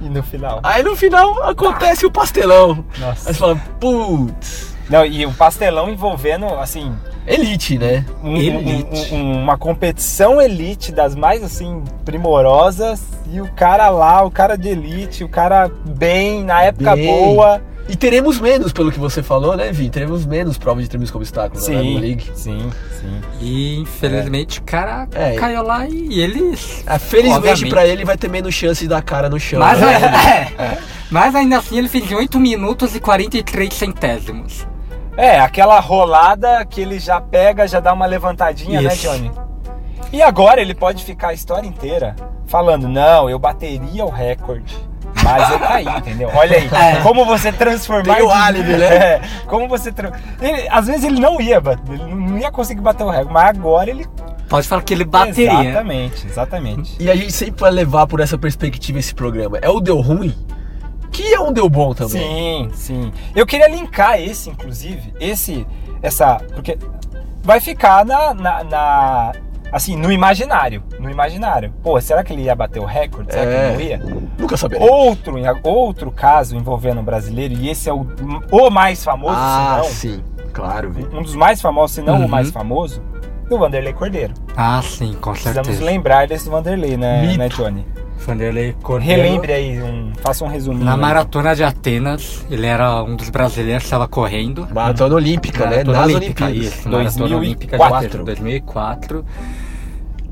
E no final? Aí no final acontece o pastelão. Nossa. Aí você fala, putz, Não, e um pastelão envolvendo, assim, elite, né? um- Elite. um- um- uma competição elite das mais, assim, primorosas. E o cara lá, o cara de elite, o cara bem, na época Bem. boa. E teremos menos, pelo que você falou, né, Vi? Teremos menos provas de treinos com obstáculo na Diamond League. sim, sim. E infelizmente o cara É. caiu lá e ele. Ah, felizmente pra ele vai ter menos chance de dar cara no chão. Mas, né? é, mas ainda assim ele fez 8 minutos e 43 centésimos. É, aquela rolada que ele já pega, já dá uma levantadinha, né, Isso. Johnny? E agora ele pode ficar a história inteira falando, não, eu bateria o recorde. Mas eu caí, entendeu? Olha aí, É. como você transformar. Tem o álibi, né? É, como você. Tra... Ele, às vezes ele não ia, bater, ele não ia conseguir bater o recorde, mas agora ele. Pode falar que ele bateria. Exatamente, exatamente. E a gente sempre vai levar por essa perspectiva esse programa. É o deu ruim, que é um deu bom também. Sim, sim. Eu queria linkar esse, inclusive, esse, essa, porque vai ficar na, na, na- assim, no imaginário, no imaginário. Pô, será que ele ia bater o recorde? Será É. que ele não ia? Nunca saberemos. Outro, outro caso envolvendo um brasileiro e esse é o, o mais famoso, ah, sim, claro, um dos mais famosos, se não Uhum. o mais famoso, do Vanderlei Cordeiro. Ah, sim, com Precisamos certeza. lembrar desse Vanderlei, né, né Johnny? Vanderlei Cordeiro. Relembre aí, um, faça um resuminho. Na maratona de Atenas, ele era um dos brasileiros que estava correndo. Maratona Olímpica, né? Maratona Nas Olímpica, Olimpíadas. Isso, Maratona 2004. Olímpica de Atenas, 2004.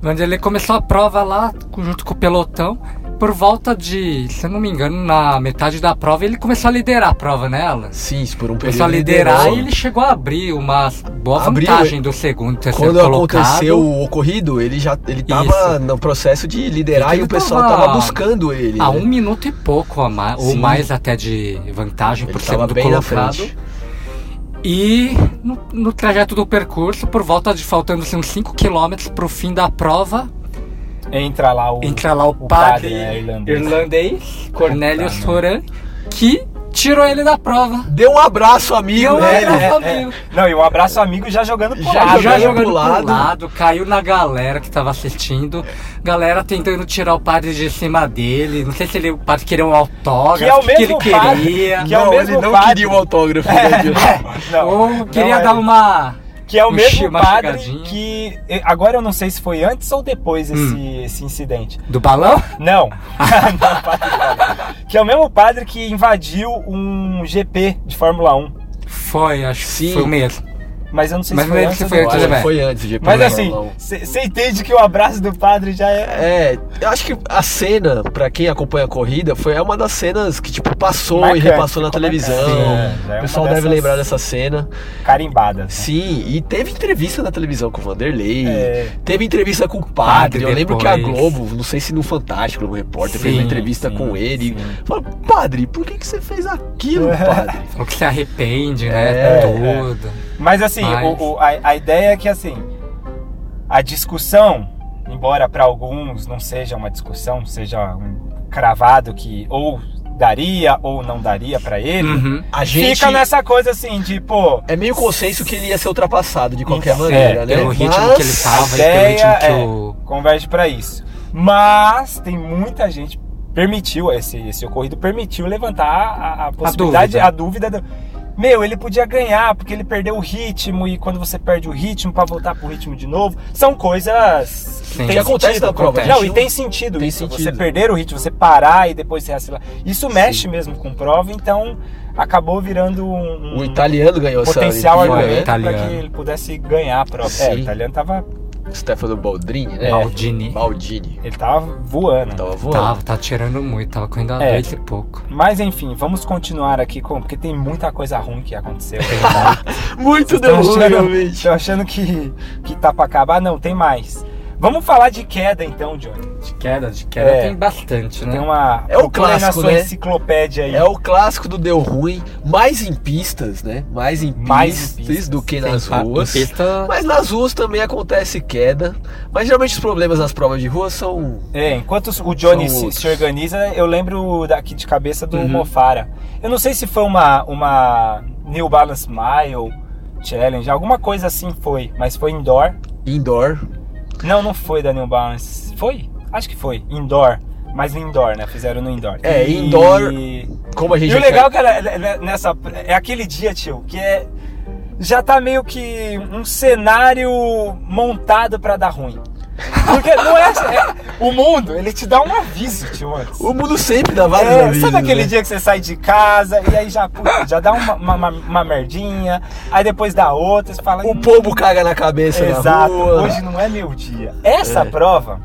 Onde ele começou a prova lá, junto com o pelotão. Por volta de, se eu não me engano, na metade da prova, ele começou a liderar a prova, né, Alan? Sim, por um período. Começou a liderar liderou. e ele chegou a abrir uma boa Abriu, vantagem do segundo, terceiro Quando colocado. aconteceu o ocorrido, ele já ele tava Isso. no processo de liderar Ele e o pessoal tava tava, buscando ele. A né? um minuto e pouco, a mais, ou mais até de vantagem Ele por segundo colocado. E no, no trajeto do percurso, por volta de faltando assim, uns 5 km pro fim da prova, Entra lá o. entra lá o, o padre, padre, né, irlandês. irlandês, Cornelius Puta Soran, que tirou ele da prova. Deu um abraço, amigo. Deu um né? abraço. É, amigo. É, é. Não, e um abraço amigo já jogando pro Já lado. já jogando jogando pro pro lado. lado. caiu na galera que tava assistindo, galera tentando tirar o padre de cima dele, não sei se ele, o padre queria um autógrafo, Que é o que ele mesmo padre queria, que é o não, mesmo ele não padre. queria o autógrafo. né, Gil? Não, ou não queria é. dar uma... Que é o um mesmo padre que. Agora eu não sei se foi antes ou depois esse, Hum. esse incidente. Do balão? Não. não padre, padre. Que é o mesmo padre que invadiu um GP de Fórmula 1. Foi, acho Sim. que foi o mesmo. Mas eu não sei Mas se foi antes foi antes depois. né, foi antes de Mas assim, 1. você entende que o abraço do padre já é. É, eu acho que a cena, pra quem acompanha a corrida, foi é uma das cenas que, tipo, passou Marcante, e repassou na televisão. marcante. É, já é o pessoal deve lembrar dessa cena. carimbada. né? Sim, e teve entrevista na televisão com o Vanderlei. É. Teve entrevista com o padre. Padre eu lembro que a depois. Globo, não sei se no Fantástico, no repórter, fez uma Sim, entrevista sim, com ele. sim. Falou, padre, por que, que você fez aquilo, padre? Falou que se arrepende, É, né? Tudo. Mas assim, Mas- o- o- a, a ideia é que assim, a discussão, embora para alguns não seja uma discussão, seja um cravado que ou daria ou não daria pra ele, Uhum. A gente fica nessa coisa assim de, pô, é meio consenso que ele ia ser ultrapassado de qualquer É, maneira, né? Pelo ritmo Mas- que ele a tava e pelo ideia ritmo que é, o. converge pra isso. Mas tem muita gente permitiu esse esse ocorrido permitiu levantar a, a possibilidade, a dúvida, do, meu, ele podia ganhar porque ele perdeu o ritmo e quando você perde o ritmo pra voltar pro ritmo de novo, são coisas Sim. tem Que acontece na prova. Não, e tem sentido Tem isso. sentido. Você perder o ritmo, você parar e depois se racilar. Isso mexe mesmo com prova, então acabou virando um, um O italiano ganhou potencial argumento né? para que ele pudesse ganhar a prova. É, o Sim. italiano tava, Stefano Baldrini, né? Baldini. Baldini. ele tava voando. Tava voando. Tava, tá tirando muito, tava correndo a É. dois e pouco. Mas enfim, vamos continuar aqui com. Porque tem muita coisa ruim que aconteceu. Muito deu ruim, realmente. estão achando que, que tá pra acabar? Não, tem mais. Vamos falar de queda então, Johnny. De queda, de queda É. tem bastante, né? Tem uma. É o clássico, na sua né? enciclopédia aí. É o clássico do deu ruim, mais em pistas, né? Mais em pistas, Mais pistas. do que nas ruas. pista- Mas nas ruas também acontece queda. Mas geralmente os problemas nas provas de rua são. É, enquanto o Johnny se, se organiza, eu lembro daqui de cabeça do Uhum. Mofara. Eu não sei se foi uma, uma New Balance Mile Challenge, alguma coisa assim foi, mas foi indoor. Indoor. Não, não foi da New Balance. Foi? Acho que foi. Indoor. Mas no indoor, né? Fizeram no indoor. É, E- indoor, Como a gente E o legal, cara, é- é- nessa. É aquele dia, tio, que é. Já tá meio que um cenário montado pra dar ruim. Porque não é, é- O mundo, ele te dá um aviso, tio, antes. O mundo sempre dá vários É, avisos, sabe aquele né? dia que você sai de casa e aí já, putz, já dá uma, uma, uma- uma merdinha, aí depois dá outra, você fala. O "Hum, pombo caga na cabeça Exato, na rua. hoje não é meu dia. Essa É. prova,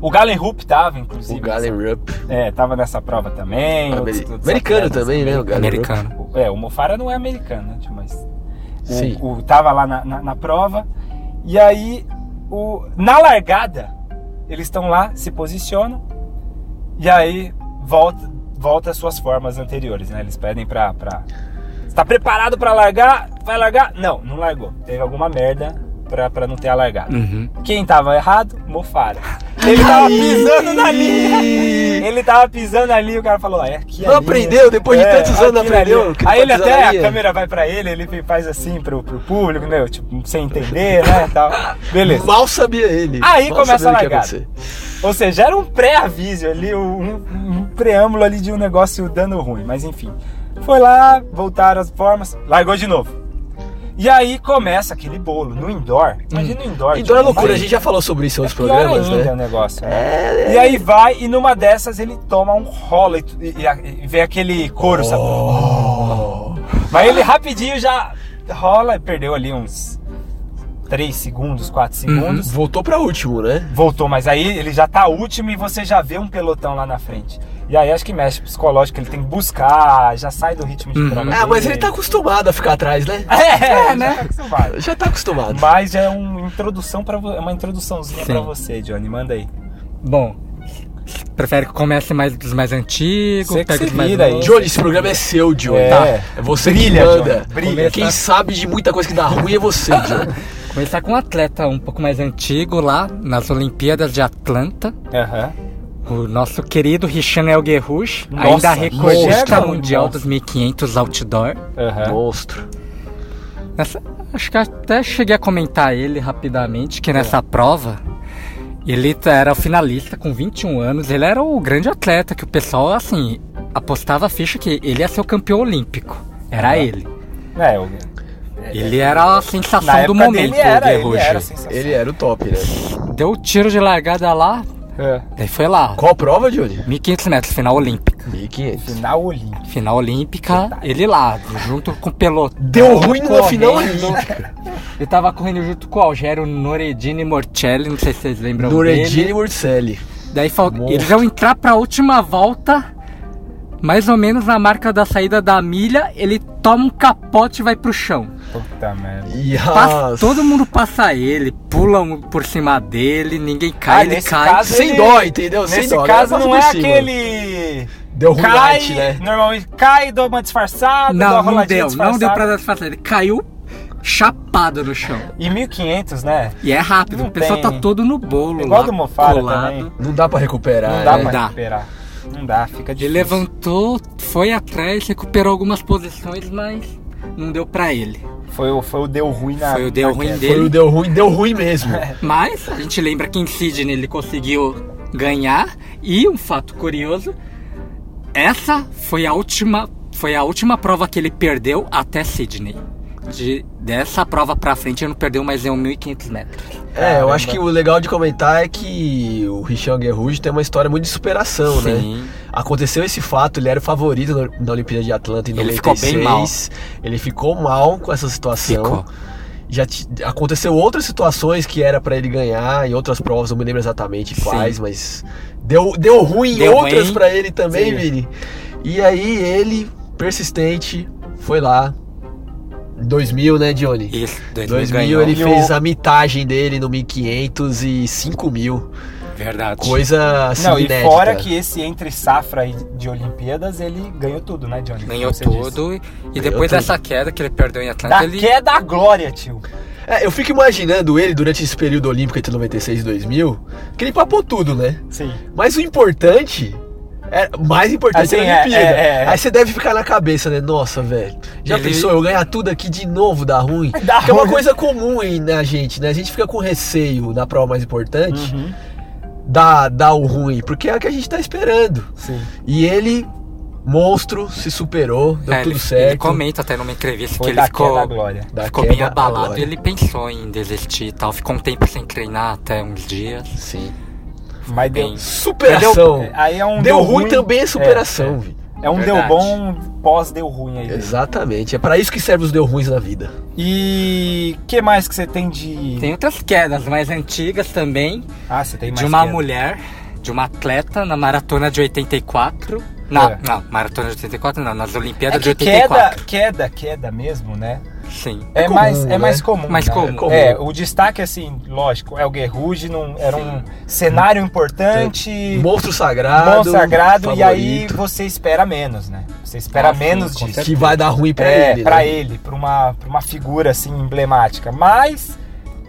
o Galen Rupp tava, inclusive. O Galen Rupp. É, tava nessa prova também. outros- Ameri- outros Americano também, né? O Galen Rupp. Americano. É, o Mofara não é americano, né, tio, mas. O, Sim. o- tava lá na, na, na prova. E aí, o, na largada, eles estão lá, se posicionam. E aí, volta, volta às suas formas anteriores, né? Eles pedem pra. pra Está preparado pra largar? Vai largar? Não, não largou. Teve alguma merda pra, pra não ter a largada. Uhum. Quem tava errado? Mofara. Ele tava pisando na linha. Ele tava pisando ali, o cara falou, "Ah, é aqui Não linha." aprendeu? Depois de tantos anos, aprendeu Aí tá ele até, a câmera vai pra ele, ele faz assim pro, pro público, né? Tipo, sem entender, né? Tal. Beleza. Mal sabia ele. Aí Mal começa a largada. Ou seja, era um pré-aviso ali, um, um preâmbulo ali de um negócio dando ruim. Mas enfim. Foi lá, voltaram as formas, largou de novo. E aí começa aquele bolo no indoor. Imagina o indoor. Indoor é loucura, a gente já falou sobre isso em outros é programas, ainda né? o negócio. né? É, E aí vai, e numa dessas ele toma um rolo e, e, e vem aquele couro, sabe? Oh. Mas ele rapidinho já rola e perdeu ali uns 3 segundos, 4 segundos. Voltou pra último, né? Voltou, mas aí ele já tá último e você já vê um pelotão lá na frente. E aí acho que mexe psicológico, ele tem que buscar, já sai do ritmo de Uhum. Ah, mas ele tá acostumado a ficar atrás, né? É, né? Tá acostumado. Já tá acostumado. Mas é uma introdução para uma introduçãozinha pra você, Johnny. Manda aí. Bom, prefere que comece mais dos mais antigos, Você pega mais vira aí. Johnny, esse programa é seu, Johnny. É. Tá? É você Brilha, que manda. Johnny, brilha. Quem sabe de muita coisa que dá ruim é você, Johnny. Começar com um atleta um pouco mais antigo lá nas Olimpíadas de Atlanta. Aham. O nosso querido Richan Elguerrouj, Nossa, ainda recordista monstro. mundial dos 1500 outdoor. Aham. Monstro. Nessa- acho que até cheguei a comentar ele rapidamente, que nessa prova ele era o finalista com 21 anos, ele era o grande atleta que o pessoal, assim, apostava a ficha que ele ia ser o campeão olímpico. Era Aham. ele. É, eu... Ele era a Na sensação época do momento, dele era, o ele era sensacional. Ele era o top, né? Deu o tiro de largada lá, É. daí foi lá. Qual prova, Johnny? 1500 metros, final olímpica. 1500. Final olímpico. Final olímpica, ele lá, junto com o pelotão. Deu ruim numa final olímpica. Ele tava correndo junto com o Algério Noredini Morcelli, não sei se vocês lembram Nureddin dele. Morcelli. Daí fal- eles vão entrar pra última volta, mais ou menos na marca da saída da milha, ele toma um capote e vai pro chão. Puta merda. Passa- todo mundo passa ele, pulam por cima dele, ninguém cai, Ah, ele cai. caso, Sem ele- dó, entendeu? Sem Nesse dó. caso não é aquele... Deu ruim Cai, né? normalmente cai, dá uma disfarçada, dá uma Não, não deu, não deu disfarçada. pra dar disfarçar. Ele caiu chapado no chão. E 1500, né? E é rápido, Não o pessoal tem. tá todo no bolo Igual lá, do Mofara colado. também. Não dá pra recuperar. Não dá né? pra dá. recuperar. Não dá, fica Ele difícil. levantou, foi atrás, recuperou algumas posições, mas não deu pra ele. Foi, o- foi o deu ruim na. Foi o deu ruim dele. Foi o deu ruim, deu ruim mesmo. Mas a gente lembra que em Sydney ele conseguiu ganhar e um fato curioso, essa foi a última, foi a última prova que ele perdeu até Sydney. De, dessa prova pra frente ele não perdeu mais em 1.500 metros. É, eu Caramba. acho que o legal de comentar é que o Richard Guerrouj tem uma história muito de superação, né? Sim. Aconteceu esse fato, ele era o favorito na- Olimpíada de Atlanta em Ele 96. ficou bem mal. Ele ficou mal com essa situação. Ficou. Já aconteceu outras situações que era pra ele ganhar em outras provas, não me lembro exatamente Sim. quais, mas deu, deu ruim em Deu outras ruim. pra ele também, Sim. Vini. E aí ele, persistente, foi lá. Em 2000, né, Johnny? Isso, 2000, 2000 ganhou. ele E fez a mitagem dele no 1500 e 5000. Verdade. Coisa assim Não, e inédita. fora que esse entre safra aí de Olimpíadas, ele ganhou tudo, né, Johnny? Ganhou você disse. tudo. E Ganhou depois tudo. dessa queda que ele perdeu em Atlanta, Da ele. queda à glória, tio. É, eu fico imaginando ele durante esse período olímpico entre 96 e 2000, que ele papou tudo, né? Sim. Mas o importante, é mais importante Assim, é a é, Olimpíada. é, é. Aí você deve ficar na cabeça, né? Nossa, velho. Já Ele- pensou eu ganhar tudo aqui de novo, dá ruim? Dá que é uma ruim. coisa comum hein, na gente, né? A gente fica com receio na prova mais importante, Uhum. dar, dar o ruim, porque é o que a gente tá esperando. Sim. E ele, monstro, se superou, deu É, tudo ele, certo. ele comenta até numa entrevista Foi que ele da ficou. Da ficou bem abalado e ele pensou em desistir e tal. Ficou um tempo sem treinar, até uns dias. Sim. Mas deu. Bem. Superação. Deu- aí é um deu, deu ruim, ruim, também é superação, é. Vi. É um Verdade. deu bom pós deu ruim aí. Exatamente. É pra isso que servem os deu ruins na vida. E que mais que você tem de. Tem outras quedas mais antigas também, Ah, você tem mais de uma queda. mulher, de uma atleta na maratona de 84. Não, É. não, maratona de 84 não, nas É Olimpíadas que de queda, 84. queda, queda mesmo, né? Sim. É, comum, mais, é né? mais comum. Mais né? comum. É, o destaque, assim, lógico, é o Guerruge, não, era um cenário importante, Monstro sagrado. monstro sagrado, e aí favorito, você espera menos, né? Você espera Ah, sim, menos disso. Que vai dar ruim pra é, ele. pra né? ele, pra uma, pra uma figura, assim, emblemática. Mas,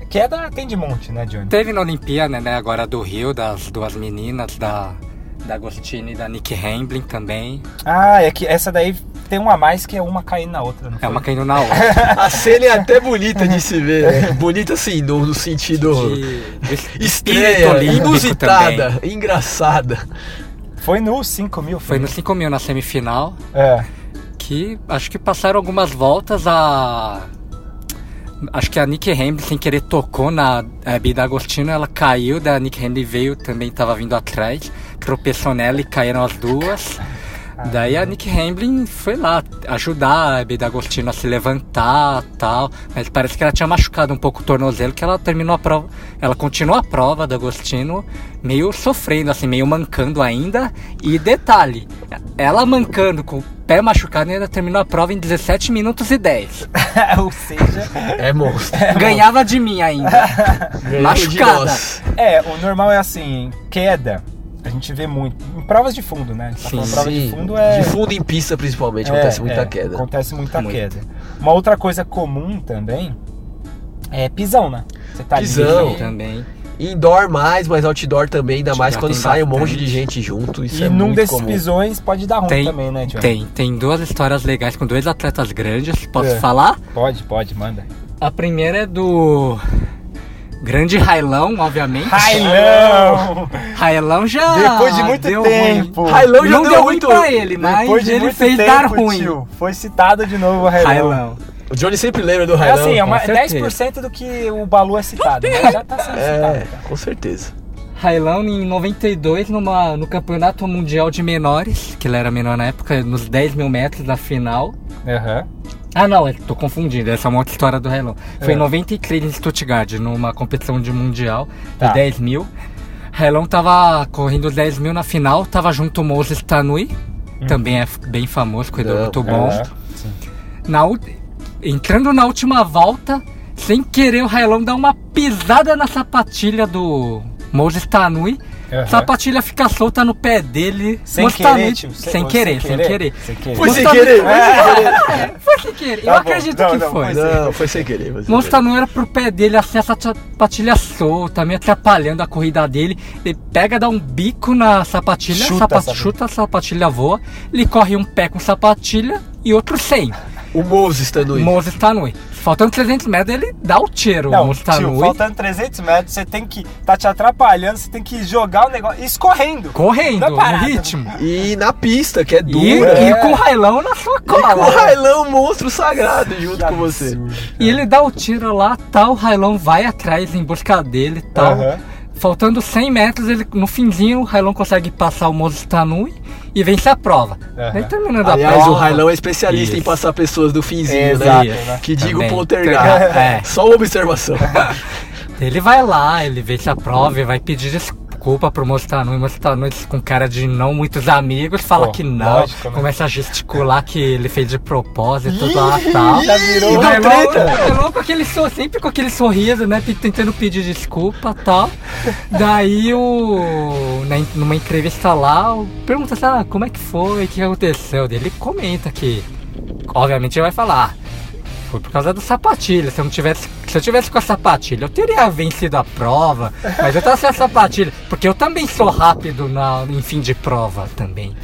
queda tem de monte, né, Johnny? Teve na Olimpíada, né, agora do Rio, das duas meninas, da, da Agostini e da Nick Hamblin também. Ah, é que essa daí tem uma a mais que é uma caindo na outra, não É foi? uma caindo na outra. A cena é até bonita de se ver. né? bonita assim, no, no sentido De, estranha, inusitada, também. engraçada. Foi no 5 mil, Foi no 5 mil na semifinal, É. que acho que passaram algumas voltas a... Acho que a Nick Hamblin sem querer tocou na a Bida Agostino, ela caiu, da Nick Hamblin veio, também estava vindo atrás, tropeçou nela e caíram as duas. Daí a Nick Hamblin foi lá ajudar a Bida Agostino a se levantar tal, mas parece que ela tinha machucado um pouco o tornozelo, que ela terminou a prova, ela continuou a prova da Agostino meio sofrendo, assim, meio mancando ainda. E detalhe, ela mancando com o pé machucado ainda terminou a prova em 17 minutos e 10. Ou seja, É monstro. Ganhava de mim ainda. Machucada. é, o normal é assim, queda. A gente vê muito. Em provas de fundo, né? A gente tá Sim, prova de Sim, fundo é. de fundo em pista principalmente, é, acontece muita é, queda. Acontece muita Muito. queda. Uma outra coisa comum também é pisão, né? Você tá Pisão. ali, também. Indoor mais, mas outdoor também, ainda mais quando sai um monte de gente junto. Isso E é num desses comum. pisões pode dar ruim Tem, também, né, John? tem, tem duas histórias legais com dois atletas grandes, posso É. falar? Pode, pode, manda. A primeira é do grande Railão, obviamente. Railão! Railão já Depois de muito deu tempo. ruim. Railão já Não deu deu ruim muito- pra ele, mas Depois de ele muito fez tempo, dar ruim. tio, foi citado de novo o Railão. Railão. O Johnny sempre lembra do É Railão. assim, é uma, com certeza. 10% do que o Balu é citado. né? Já tá sendo É, citado. com certeza. Railão em 92 numa, no campeonato mundial de menores, que ele era menor na época, nos 10 mil metros da final. Aham. Ah não, eu tô confundindo, essa é uma outra história do Railão. Foi É. em 93 em Stuttgart, numa competição de mundial Tá. de 10 mil. Railão tava correndo os 10 mil na final, tava junto o Moses Tanui, também é f- bem famoso, corredor Não, muito bom. Na, ul- entrando na última volta, sem querer o Railão dá uma pisada na sapatilha do Moses Tanui Aham. sapatilha fica solta no pé dele. Sem querer, tipo, sem, sem- querer, sem sem querer? Sem querer. Foi sem querer. Foi sem querer. Tá Eu acredito Não, que não, foi. Não, foi sem querer. Foi sem Mostanui era pro pé dele, assim, essa sapatilha solta, meio atrapalhando a corrida dele. Ele pega, dá um bico na sapatilha, Chuta sapa- a sapatilha. chuta a sapatilha voa, ele corre um pé com sapatilha e outro sem. O Moses Tanui. Moses Tanui. Faltando 300 metros, ele dá o tiro, o Não, Moses tio, Tanui. faltando 300 metros, você tem que. Tá te atrapalhando, você tem que jogar o negócio. Escorrendo. Correndo, Não é no ritmo. E na pista, que é E, dura. e É. com o railão na sua E com o cola. Railão, monstro sagrado, junto com você. E ele dá o tiro lá, tal, o Railão vai atrás em busca dele tal. Aham. Faltando 100 metros, ele, no finzinho, o Railão consegue passar o Moses Tanui e vence a prova. Aham. Daí terminando a Aliás, prova. o Railão é especialista em Isso. passar pessoas do finzinho, Exato, né? Que diga o poltergeist. É. Só uma observação. Ele vai lá, ele vence a prova e vai pedir desculpa pro Moses Tanui. O Moses Tanui, com cara de não muitos amigos, fala Pô, que não. lógico, né? Começa a gesticular que ele fez de propósito lá tal. Já virou E uma treta. o Railão com aquele sor- sempre com aquele sorriso, né? Tentando pedir desculpa e tal. Daí o. na numa entrevista lá, o- pergunta assim, ah, como é que foi? O que aconteceu? Ele comenta que. Obviamente ele vai falar. "Ah, Foi por causa do sapatilha. Se eu não tivesse. Se eu tivesse com a sapatilha, eu teria vencido a prova. Mas eu tava sem a sapatilha. Porque eu também sou rápido na, em fim de prova também.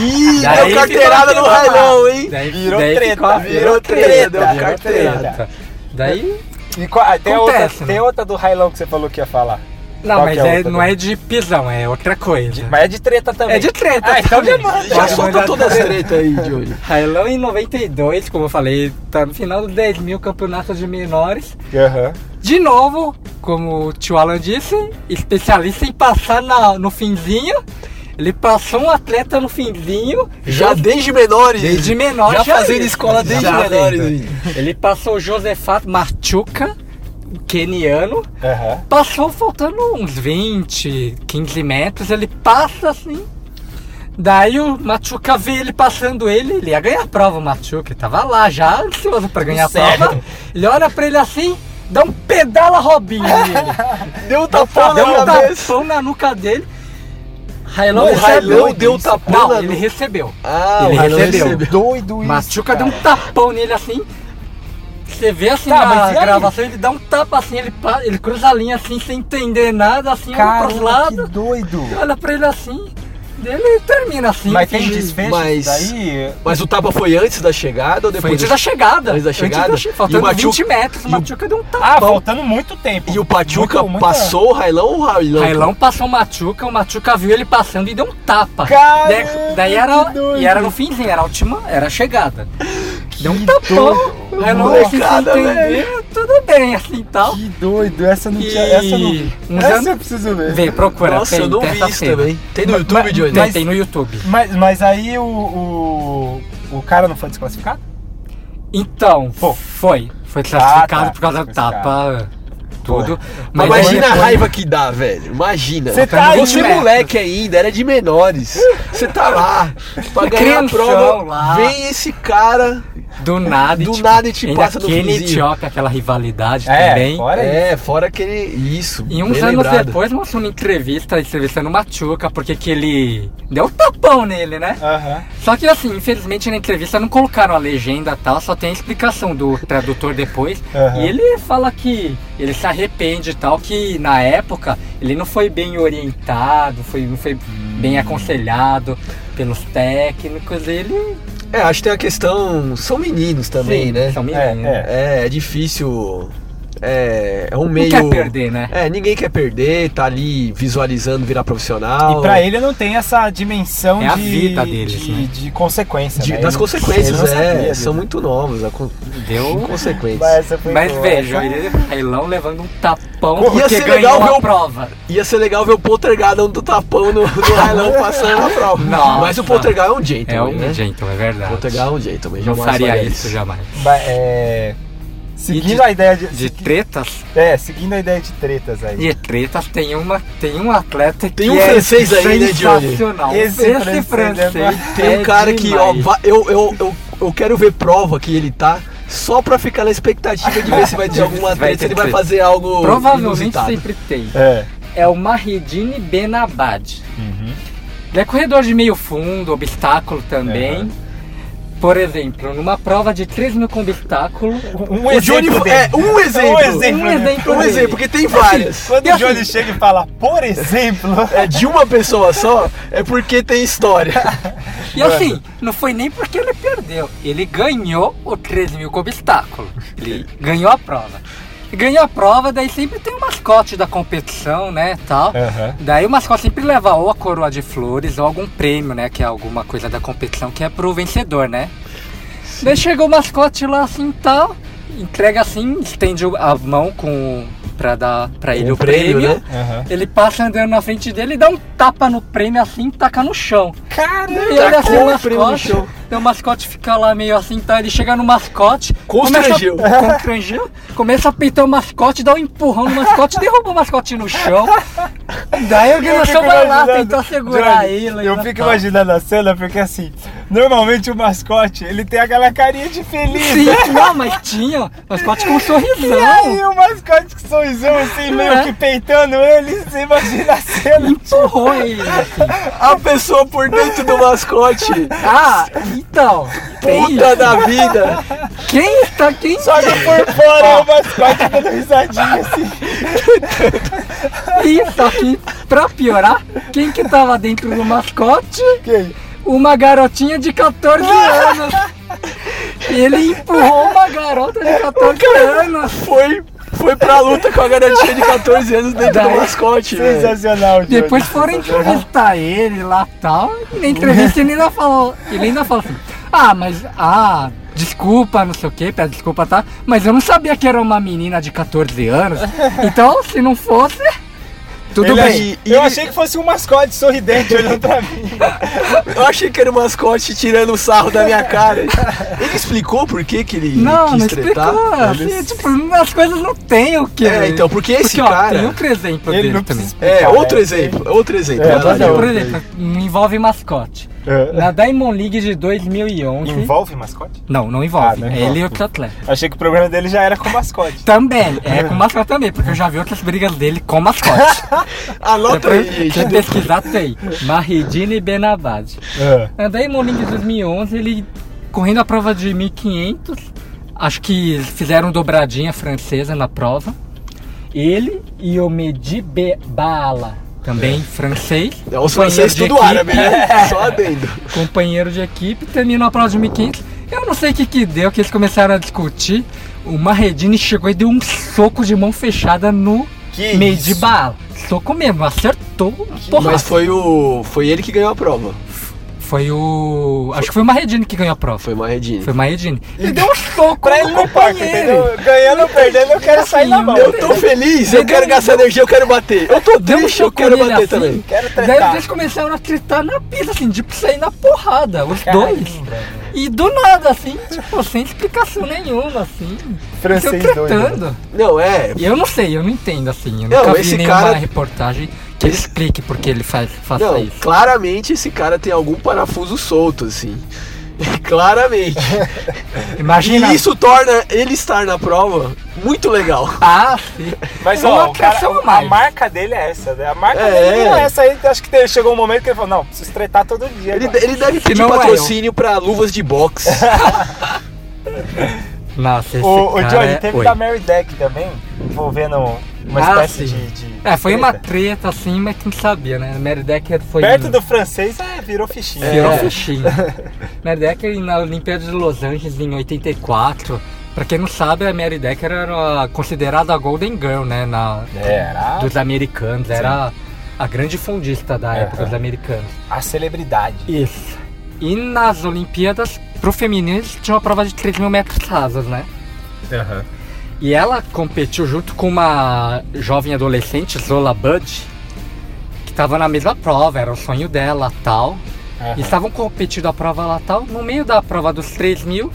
Ih, deu carteirada no. Railão, hein? Daí, Virou daí treta, ficou- virou treta, treta, deu virou treta. Daí E ah, tem, outra, né? tem outra do Railão que você falou que ia falar. Não, Qual mas é é- outra não é de pisão, é outra coisa. De- mas é de treta também. É de treta. Ah, então já. Já Pode solta todas as treta. tretas aí, Johnny. Railão em 92, como eu falei, tá no final dos 10 mil campeonatos de menores. Aham. De novo, como o tio Alan disse, especialista em passar na- no finzinho. Ele passou um atleta no finzinho, Já desde menores. desde menor. Já fazendo ia. escola desde Já menores. Ele passou o Josefato Machuca, keniano, Aham. Passou faltando uns 20, 15 metros, ele passa assim. Daí o Machuca vê ele passando ele, ele ia ganhar a prova, o Machuca, tava lá já ansioso pra ganhar a certo. prova. Ele olha pra ele assim, dá um pedala Robinho nele. Deu um tapão Deu um tapão na nuca dele. Railão recebeu. Deu um tapão Não, ele recebeu. Ah, Ele recebeu. recebeu. Doido isso. Machuca deu um tapão nele assim. Você vê assim Tá, na e gravação, ele dá um tapa assim, ele, ele cruza a linha assim, sem entender nada, assim, olha Cara, pros que lados, doido. olha pra ele assim, dele termina assim. Mas tem desfecho mas- daí? Mas o tapa foi antes da chegada ou Foi depois? antes da chegada. Antes da chegada? che- E faltando o Machuca- 20 metros, o e Machuca deu um Ah, tapão. faltando muito tempo. E o Pachuca Muito- passou o Railão ou o Railão? Railão passou o Machuca, o Machuca viu ele passando e deu um tapa. Caramba, daí, daí era, que doido. e era no finzinho, era a última, era a chegada. Deu um tapão. doido. Railão Molecada, sem entender, tudo bem, assim tal. Que doido, essa não E tinha. Essa não. uns Essa anos- eu preciso ver. Vê, procura. Nossa, tem, eu não tem vi isso cena. também. Tem no Mas- YouTube, Johnny? Tem, tem no YouTube. Mas, mas aí o, o. o cara não foi desclassificado? Então, Pô. foi. Foi classificado tá, por causa do tapa, tudo. Mas imagina a raiva que dá, velho. Imagina. Você tá aí, Você né? moleque ainda, era de menores. Você tá lá pra ganhar a prova. lá. Vem esse cara. Do nada, Do e, tipo, nada e te passa no Kenny e finzinho. Etiópia, aquela rivalidade É, também. fora É, fora aquele. Isso. E uns anos lembrado. depois mostrou uma entrevista, entrevistando o Machuca, porque que ele deu um tapão nele, né? Aham. Só que assim, infelizmente na entrevista não colocaram a legenda e tal, só tem a explicação do tradutor depois. Aham. E ele fala que ele se arrepende e tal, que na época ele não foi bem orientado, foi, não foi bem aconselhado pelos técnicos, ele. É, acho que tem a questão. São meninos também, Sim, né? São meninos. é. É, é difícil. É, é um meio. Não quer perder, né? É, ninguém quer perder, tá ali visualizando virar profissional. E pra ele não tem essa dimensão É a de, vida deles, de, né? de consequência. De- né? das Ele- consequências, não é. disso. São muito novos. A Deu. consequências. Mas Mas boa. Essa- ele Railão levando um tapão Ia porque ser legal ver a o- prova. Ia ser legal ver o Poltergeist dando tapão no, no Railão passando na prova. Nossa. Mas o Poltergeist é um É gentleman, um né? gentleman, é O verdade. Poltergeist é um gentleman. Não jamais faria faria isso jamais. Ba- é, Seguindo de- a ideia de. De segui- tretas, É, seguindo a ideia de tretas aí. de tretas tem uma tem um atleta Tem que um é francês aí, né, Johnny? Esse sensacional. Esse, francês francês, é- Tem um é cara que, ó, demais. eu, eu, eu, eu quero ver prova que ele tá. Só pra ficar na expectativa de ver se vai ter alguma vai treta, se ele vai fazer algo provavelmente inusitado. sempre tem. É. é o Mahedine Benabad. Ele é corredor de meio fundo, obstáculo também. Aham. Por exemplo, numa prova de 3 mil com obstáculo, Um Johnny exemplo é dele. um exemplo. Um exemplo, Um exemplo Um exemplo, porque tem várias. Quando E o assim- Johnny chega e fala, por exemplo, É de uma pessoa só, é porque tem história. E assim, não foi nem porque ele perdeu. Ele ganhou o 13 mil com obstáculo. Ele ganhou a prova. Ganhou a prova, daí sempre tem o mascote da competição, né, tal. Aham. Daí o mascote sempre leva ou a coroa de flores ou algum prêmio, né, que é alguma coisa da competição que é pro vencedor, né. Daí chega o mascote lá assim, tal, entrega assim, estende a mão com pra dar para ele Um o prêmio, prêmio, né? Aham. Ele passa andando na frente dele e dá um tapa no prêmio assim, taca no chão. Caramba! E olha assim, o prêmio no chão. Daí o mascote fica lá meio assim, tá? Ele chega no mascote, Constrangeu. Começa, a- constrangeu, começa a peitar o mascote, dá um empurrão no mascote, derruba o mascote no chão. Daí a organização vai lá tentar segurar Johnny, ele. Eu né, fico tal. imaginando a cena porque assim, normalmente o mascote ele tem aquela carinha de feliz. Sim, né? não, mas tinha, mascote com um E sorrisão. aí o mascote com sorrisão assim, meio É. que peitando ele, você imagina a cena. Empurrou ele. assim. A pessoa por dentro do mascote. Ah, então. Puta da vida. quem está, quem Só que por fora é o mascote dando risadinha assim. E só que, pra piorar, quem que tava dentro do mascote? Quem? Uma garotinha de 14 anos. Ele empurrou uma garota de 14 anos. Foi, foi pra luta com a garotinha de 14 anos dentro do Daí- mascote, velho. Sensacional, Johnny. Depois foram entrevistar ele lá e tal. E na entrevista ele ainda falou. Ele ainda falou assim: Ah, mas. Ah, desculpa, não sei o que, pede desculpa, tá? Mas eu não sabia que era uma menina de 14 anos. Então, se não fosse. Tudo Ele bem. ach- Eu achei que fosse um mascote sorridente olhando pra mim. Eu achei que era o mascote tirando o sarro da minha cara. Ele explicou por que, que ele Não, quis não tretar? explicou. Assim, tipo, as coisas não tem o que. É, então, porque esse ó, cara- Tem outro exemplo Ele dele também. É, explicar, outro né? exemplo, outro exemplo. É, Por Diogo. exemplo, envolve mascote. É. Na Diamond League de 2011. Envolve mascote? Não, não envolve. Ah, não É envolve. ele e outro atleta. Achei que o programa dele já era com mascote. Também, é com mascote também, porque eu já vi outras brigas dele com mascote. Anota aí, gente. Quem pesquisar tem. Mahidine Benabad. É. Na Diamond League de 2011, ele correndo a prova de 1500, acho que fizeram dobradinha francesa na prova. Ele e o Mehdi Be- Baala, também francês. É os franceses de tudo equipe. árabe, né? Só adendo. companheiro de equipe, terminou a prova de 1500. Eu não sei o que que deu, que eles começaram a discutir. O Marredini chegou e deu um soco de mão fechada no Que meio de isso? bala. Soco mesmo, acertou. Porra, Mas foi o. Foi ele que ganhou a prova. Foi o. Acho que foi o Marredini que ganhou a prova. Foi o Marredini. Foi o Marredini. Ele deu um soco Pra ele no companheiro. entendeu? Ganhando ou perdendo, eu quero sair na mão. Eu tô feliz, eu quero gastar energia, eu quero bater. Eu tô Deu um triste, eu soco quero bater assim. também. Quero Daí tretar. eles começaram a tretar na pista, assim, tipo, sair na porrada, os Caramba, dois. E do nada, assim, tipo, sem explicação nenhuma, assim. Francês doido, né? Não, é. E eu não sei, eu não entendo assim. Eu Não, nunca vi esse nenhuma cara- reportagem que ele explique por que ele faz, faça Não, isso. claramente esse cara tem algum parafuso solto, assim. claramente. Imagina. E isso torna ele estar na prova muito legal. Ah, sim. Mas É ó, o cara, a marca dele é essa, né? A marca É. dele é essa aí. Acho que chegou um momento que ele falou, não, preciso tretar todo dia. Ele, agora. ele deve pedir não é patrocínio pra luvas de boxe. Nossa, esse O, o cara Johnny, é... teve Oi. da Mary Deck também, envolvendo uma Ah, espécie sim. de, de É, foi uma treta. treta assim, mas quem sabia, né? Mary Decker foi... Perto do francês, é, virou fichinha. Virou É. fichinho. Mary Decker na Olimpíada de Los Angeles em 84. Pra quem não sabe, a Mary Decker era considerada a Golden Girl, né? Na, Era dos americanos. Era a grande fundista da É. época dos americanos. a celebridade. Isso. E nas Olimpíadas, pro feminino, eles tinham uma prova de 3 mil metros rasos, né? E ela competiu junto com uma jovem adolescente, Zola Bud, que estava na mesma prova, era o sonho dela tal. E estavam competindo a prova lá tal. No meio da prova dos 3 mil,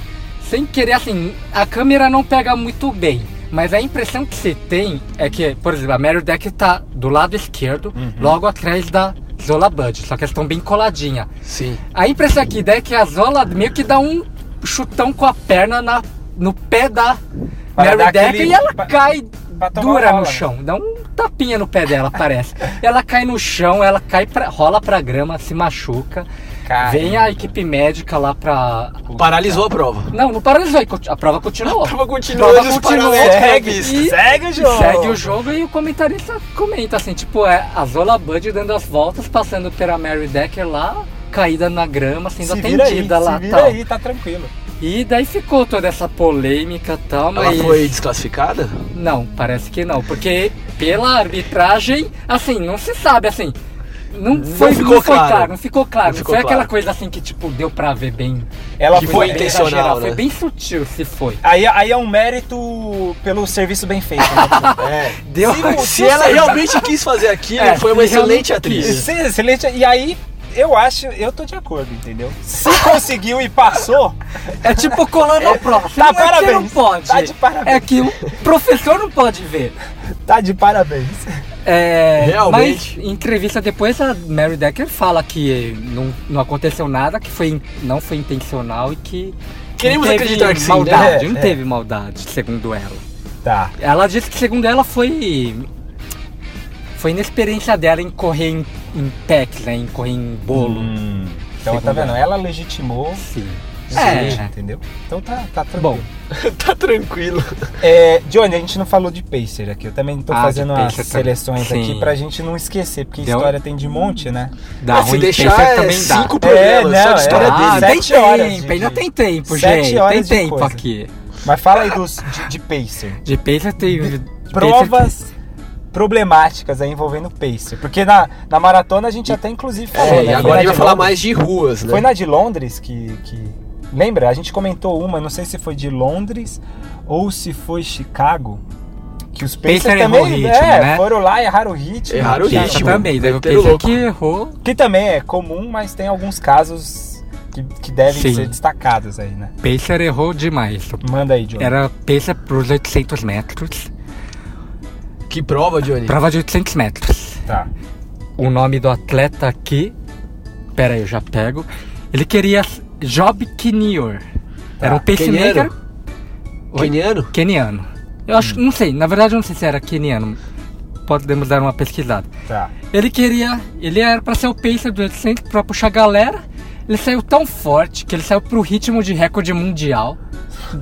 sem querer, assim, a câmera não pega muito bem. Mas a impressão que você tem é que, por exemplo, a Mary Deck tá do lado esquerdo, logo atrás da Zola Bud, só que elas estão bem coladinha. Sim. A impressão que dá é que a Zola meio que dá um chutão com a perna na, no pé da Para Mary Decker aquele- e ela pra- cai pra dura bola, no né? chão. Dá um tapinha no pé dela, parece. Ela cai no chão, ela cai pra, rola pra grama, se machuca. Caramba. Vem a equipe médica lá pra. Paralisou a prova. Não, não paralisou, a prova continuou. A prova continuou, Prova e os continuou. Segue. E- segue o jogo. segue o jogo e o comentarista comenta assim, tipo, é a Zola Bud dando as voltas, passando pela Mary Decker lá, caída na grama, sendo Se vira aí, atendida lá se vira tal. aí, tá tranquilo. E daí ficou toda essa polêmica e tal, Ela mas. foi desclassificada? Não, parece que não, porque pela arbitragem, assim, não se sabe, assim. Não, foi, ficou não foi claro. claro, não ficou claro. Não Não, ficou foi aquela claro. coisa assim que, tipo, deu pra ver bem. Ela Que foi, foi intencional, exagerada. né? Foi bem sutil se foi. Aí, aí é um mérito pelo serviço bem feito. Né? É. Deu. Se- Se ela realmente quis fazer aquilo, É, foi uma excelente atriz. quis. Sim, excelente. E aí, eu acho, eu tô de acordo, entendeu? Se conseguiu e passou, É tipo colando a prova. Tá, não é que parabéns. não pode. Tá de parabéns. É que o professor não pode ver. tá de parabéns. É, Realmente. Mas em entrevista depois a Mary Decker fala que não, não aconteceu nada, que foi, não foi intencional e que. Queremos não teve acreditar que sim, né? maldade, É, não é. teve maldade, segundo ela. Tá. Ela disse que segundo ela foi. Foi inexperiência dela em correr em, em packs, né? Em correr em bolo. Hum, então, tá vendo? ela. Legitimou. Sim. É. entendeu? Então tá, tá tranquilo. Bom, tá tranquilo. É, Johnny, a gente não falou de Pacer aqui. Eu também tô Ah, de fazendo também. seleções Sim. aqui pra gente não esquecer, porque Deu- história tem de monte, né? dá Ah, se ruim deixar Pacer é também dá. cinco programas É, só não, de história é. dele. Ah, tem Sete horas tempo, de- ainda de- tem tempo, sete gente. horas Tem de tempo coisa. aqui. Mas fala aí dos, de, de Pacer. De Pacer teve. Provas problemáticas aí envolvendo Pacer. Porque na, na maratona a gente até inclusive falou, É, né? e Foi agora a gente vai falar Londres. mais de ruas, né? Foi na de Londres que, que. Lembra? A gente comentou uma, não sei se foi de Londres ou se foi Chicago. Que os Pacers Pacer também errou o ritmo, é, né? foram lá, erraram o ritmo. Erraram o que, ritmo. também, deve Pacer louco. que errou. Que também é comum, mas tem alguns casos que, que devem Sim. ser destacados aí, né? Pacer errou demais. Manda aí, John. Era Pacer pros 800 metros. Que prova, Johnny? Prova de 800 metros. Tá. O nome do atleta aqui. Pera aí, eu já pego. Ele queria Job Kinior. Era um pacemaker. Keniano? Oi? Keniano? Keniano. Eu acho, não sei, na verdade eu não sei se era keniano. Podemos dar uma pesquisada. Tá. Ele queria, ele era pra ser o pacer do 800 pra puxar a galera. Ele saiu tão forte que ele saiu pro ritmo de recorde mundial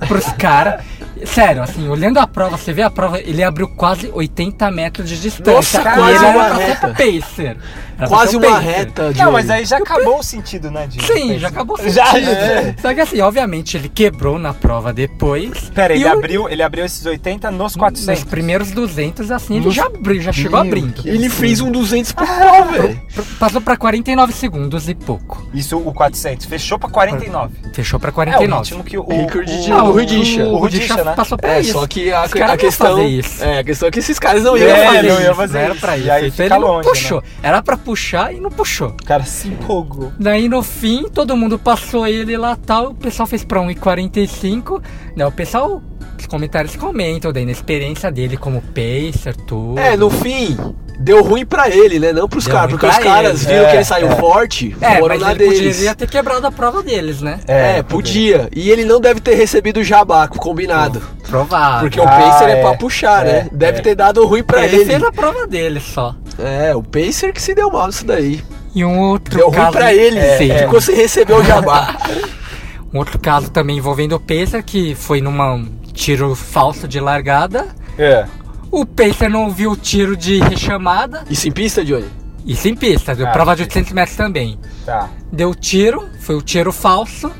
pros caras. Sério, assim, olhando a prova, você vê a prova, ele abriu quase 80 metros de distância. Nossa, e quase ele era uma reta. pacer. Era Quase uma pacer. reta, Johnny. Não, mas aí já acabou o sentido, né, de Sim, já acabou o Já, sentido. é. Só que assim, obviamente, ele quebrou na prova depois. Pera, E ele o- abriu, ele abriu esses 80 nos Nos 400. primeiros 200, assim, ele Nos- já abriu, já chegou Meu, abrindo. Ele fez um 200 por prova, velho. Passou pra 49 segundos e pouco. Isso, o 400. Fechou pra 49. Fechou pra É o 49. ritmo que o... Recorde de- o- o Rudisha. O né? passou pra É, isso. só que a, a questão. fazer isso. É, a questão é que esses caras não iam É, fazer não isso. ia fazer Não era isso. pra E isso. aí Então ele longe, né? puxou. Era pra puxar e não puxou. O cara se empolgou. Daí no fim, todo mundo passou ele lá tal. O pessoal fez pra 1,45. Né, o pessoal, os comentários comentam da inexperiência dele como pacer, tudo. É, no fim, deu ruim pra ele, né? Não pros caras, porque os caras ele. viram É, que ele saiu é. forte, É, foram mas na ele deles. poderia ter quebrado a prova deles, né? É, podia. E ele não deve ter recebido o jabaco combinado. Provável. Porque o Ah, Pacer é, é. pra puxar, É, né? Deve é. ter dado ruim pra ele ele. fez a prova dele só. É, o Pacer que se deu mal nisso daí. E um outro Deu ruim caso. pra ele, Sim. ficou sem receber o jabá. Um outro caso também envolvendo o Pacer, que foi numa um tiro falso de largada. É. O Pacer não viu o tiro de rechamada. Isso em pista, Johnny? Isso em pista, deu Ah, prova de 800 metros também. Tá. Deu tiro, foi o tiro falso.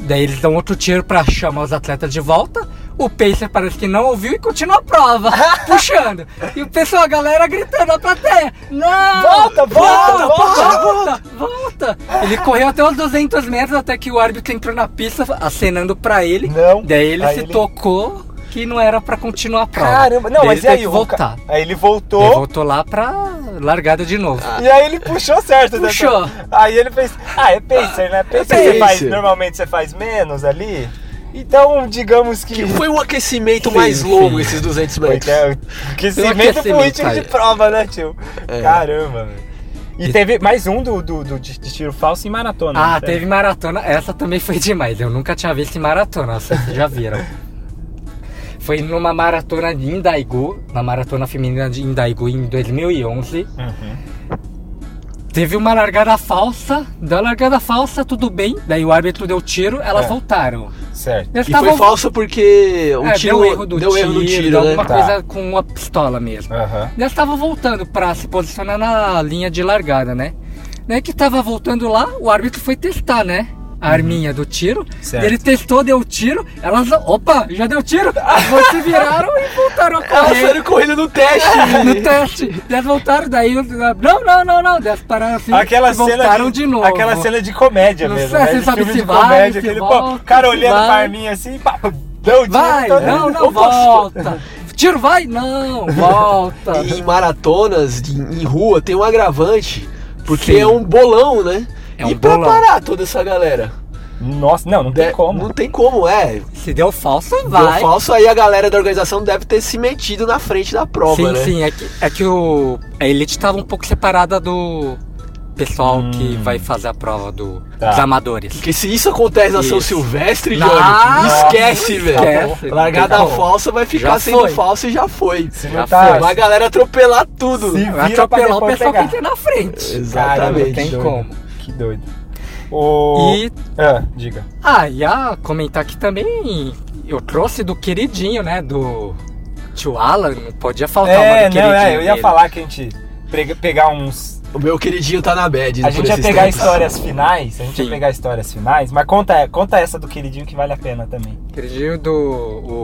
Daí eles dão outro tiro pra chamar os atletas de volta. O Pacer parece que não ouviu e continua a prova, puxando. E o pessoal, a galera gritando na plateia: Não! Volta, volta, volta, volta, volta! Ele correu até os 200 metros até que o árbitro entrou na pista acenando pra ele. Não. Daí ele se ele- tocou que não era pra continuar a prova. Caramba, não, Daí mas ele e aí? o voltar. ca- Aí ele Ele voltou. voltou lá pra largada de novo. E aí ele puxou certo, né? Puxou. Aí ele fez. Ah, é pacer, né? Pacer, É você faz. pacer. Normalmente você faz menos ali. Então, digamos que. Que foi um aquecimento Sim, mais sim. longo esses 200 metros. É aquecimento pro ritmo de prova, né, tio? É. Caramba, velho. E teve mais um do, do, do de de tiro falso em maratona. Ah, né? teve maratona. Essa também foi demais. Eu nunca tinha visto em maratona. Vocês já viram. Foi numa maratona de Indaigu, na maratona feminina de Indaigu em 2011. Uhum. Teve uma largada falsa, da largada falsa, tudo bem. Daí o árbitro deu tiro, elas É. voltaram. Certo. E foi estavam- falsa porque o é, tiro deu erro do deu tiro, erro do tiro, deu né? alguma Tá. coisa com a pistola mesmo. Aham. Elas estavam voltando pra se posicionar na linha de largada, né? Daí que tava voltando lá, o árbitro foi testar, né? A arminha do tiro. Certo. Ele testou, deu tiro. Elas, opa, já deu tiro. Elas se viraram e voltaram a Elas correr. saíram correndo no teste. No teste. Elas voltaram, daí. Não, não, não, não. Elas pararam assim. Aquela e cena voltaram de, de, novo. Aquela cena de comédia Não mesmo, sei, né? você sabe se de vai, comédia, se aquele volta, pô, cara olhando vai. pra arminha assim, pá, deu tiro. Vai, todo não, mundo. não, volta. Tiro, vai, não, volta. E em maratonas, de- em rua, tem um agravante. Porque Sim. é um bolão, né? É um e pra bolão. parar toda essa galera? Nossa, não, não tem De- como. Não tem como, é. Se deu falso, Deu vai. falso, aí a galera da organização deve ter se metido na frente da prova, sim, né? sim, é que, é que o, a elite estava um pouco separada do pessoal que Hum. vai fazer a prova do, Tá. dos amadores. Porque se isso acontece na São. Silvestre, Não, Johnny, esquece, velho. esquece. Largada tem falsa vai ficar Já sendo foi. falsa e já foi. Se Já tá, foi. Vai a galera atropelar tudo. Se- Vai Vira atropelar o pessoal pegar. que tem na frente. Exatamente. Caramba, Não tem que doido. como. Que doido. O... E, Ah, diga. ah, e a comentar aqui também, eu trouxe do queridinho, né, do tio Alan, não podia faltar uma É, do não, queridinho é, eu ia dele. falar que a gente pegar uns... O meu queridinho tá na bad. A por gente ia pegar tempos. histórias finais, a gente Sim. ia pegar histórias finais, mas conta, conta essa do queridinho que vale a pena também. Queridinho do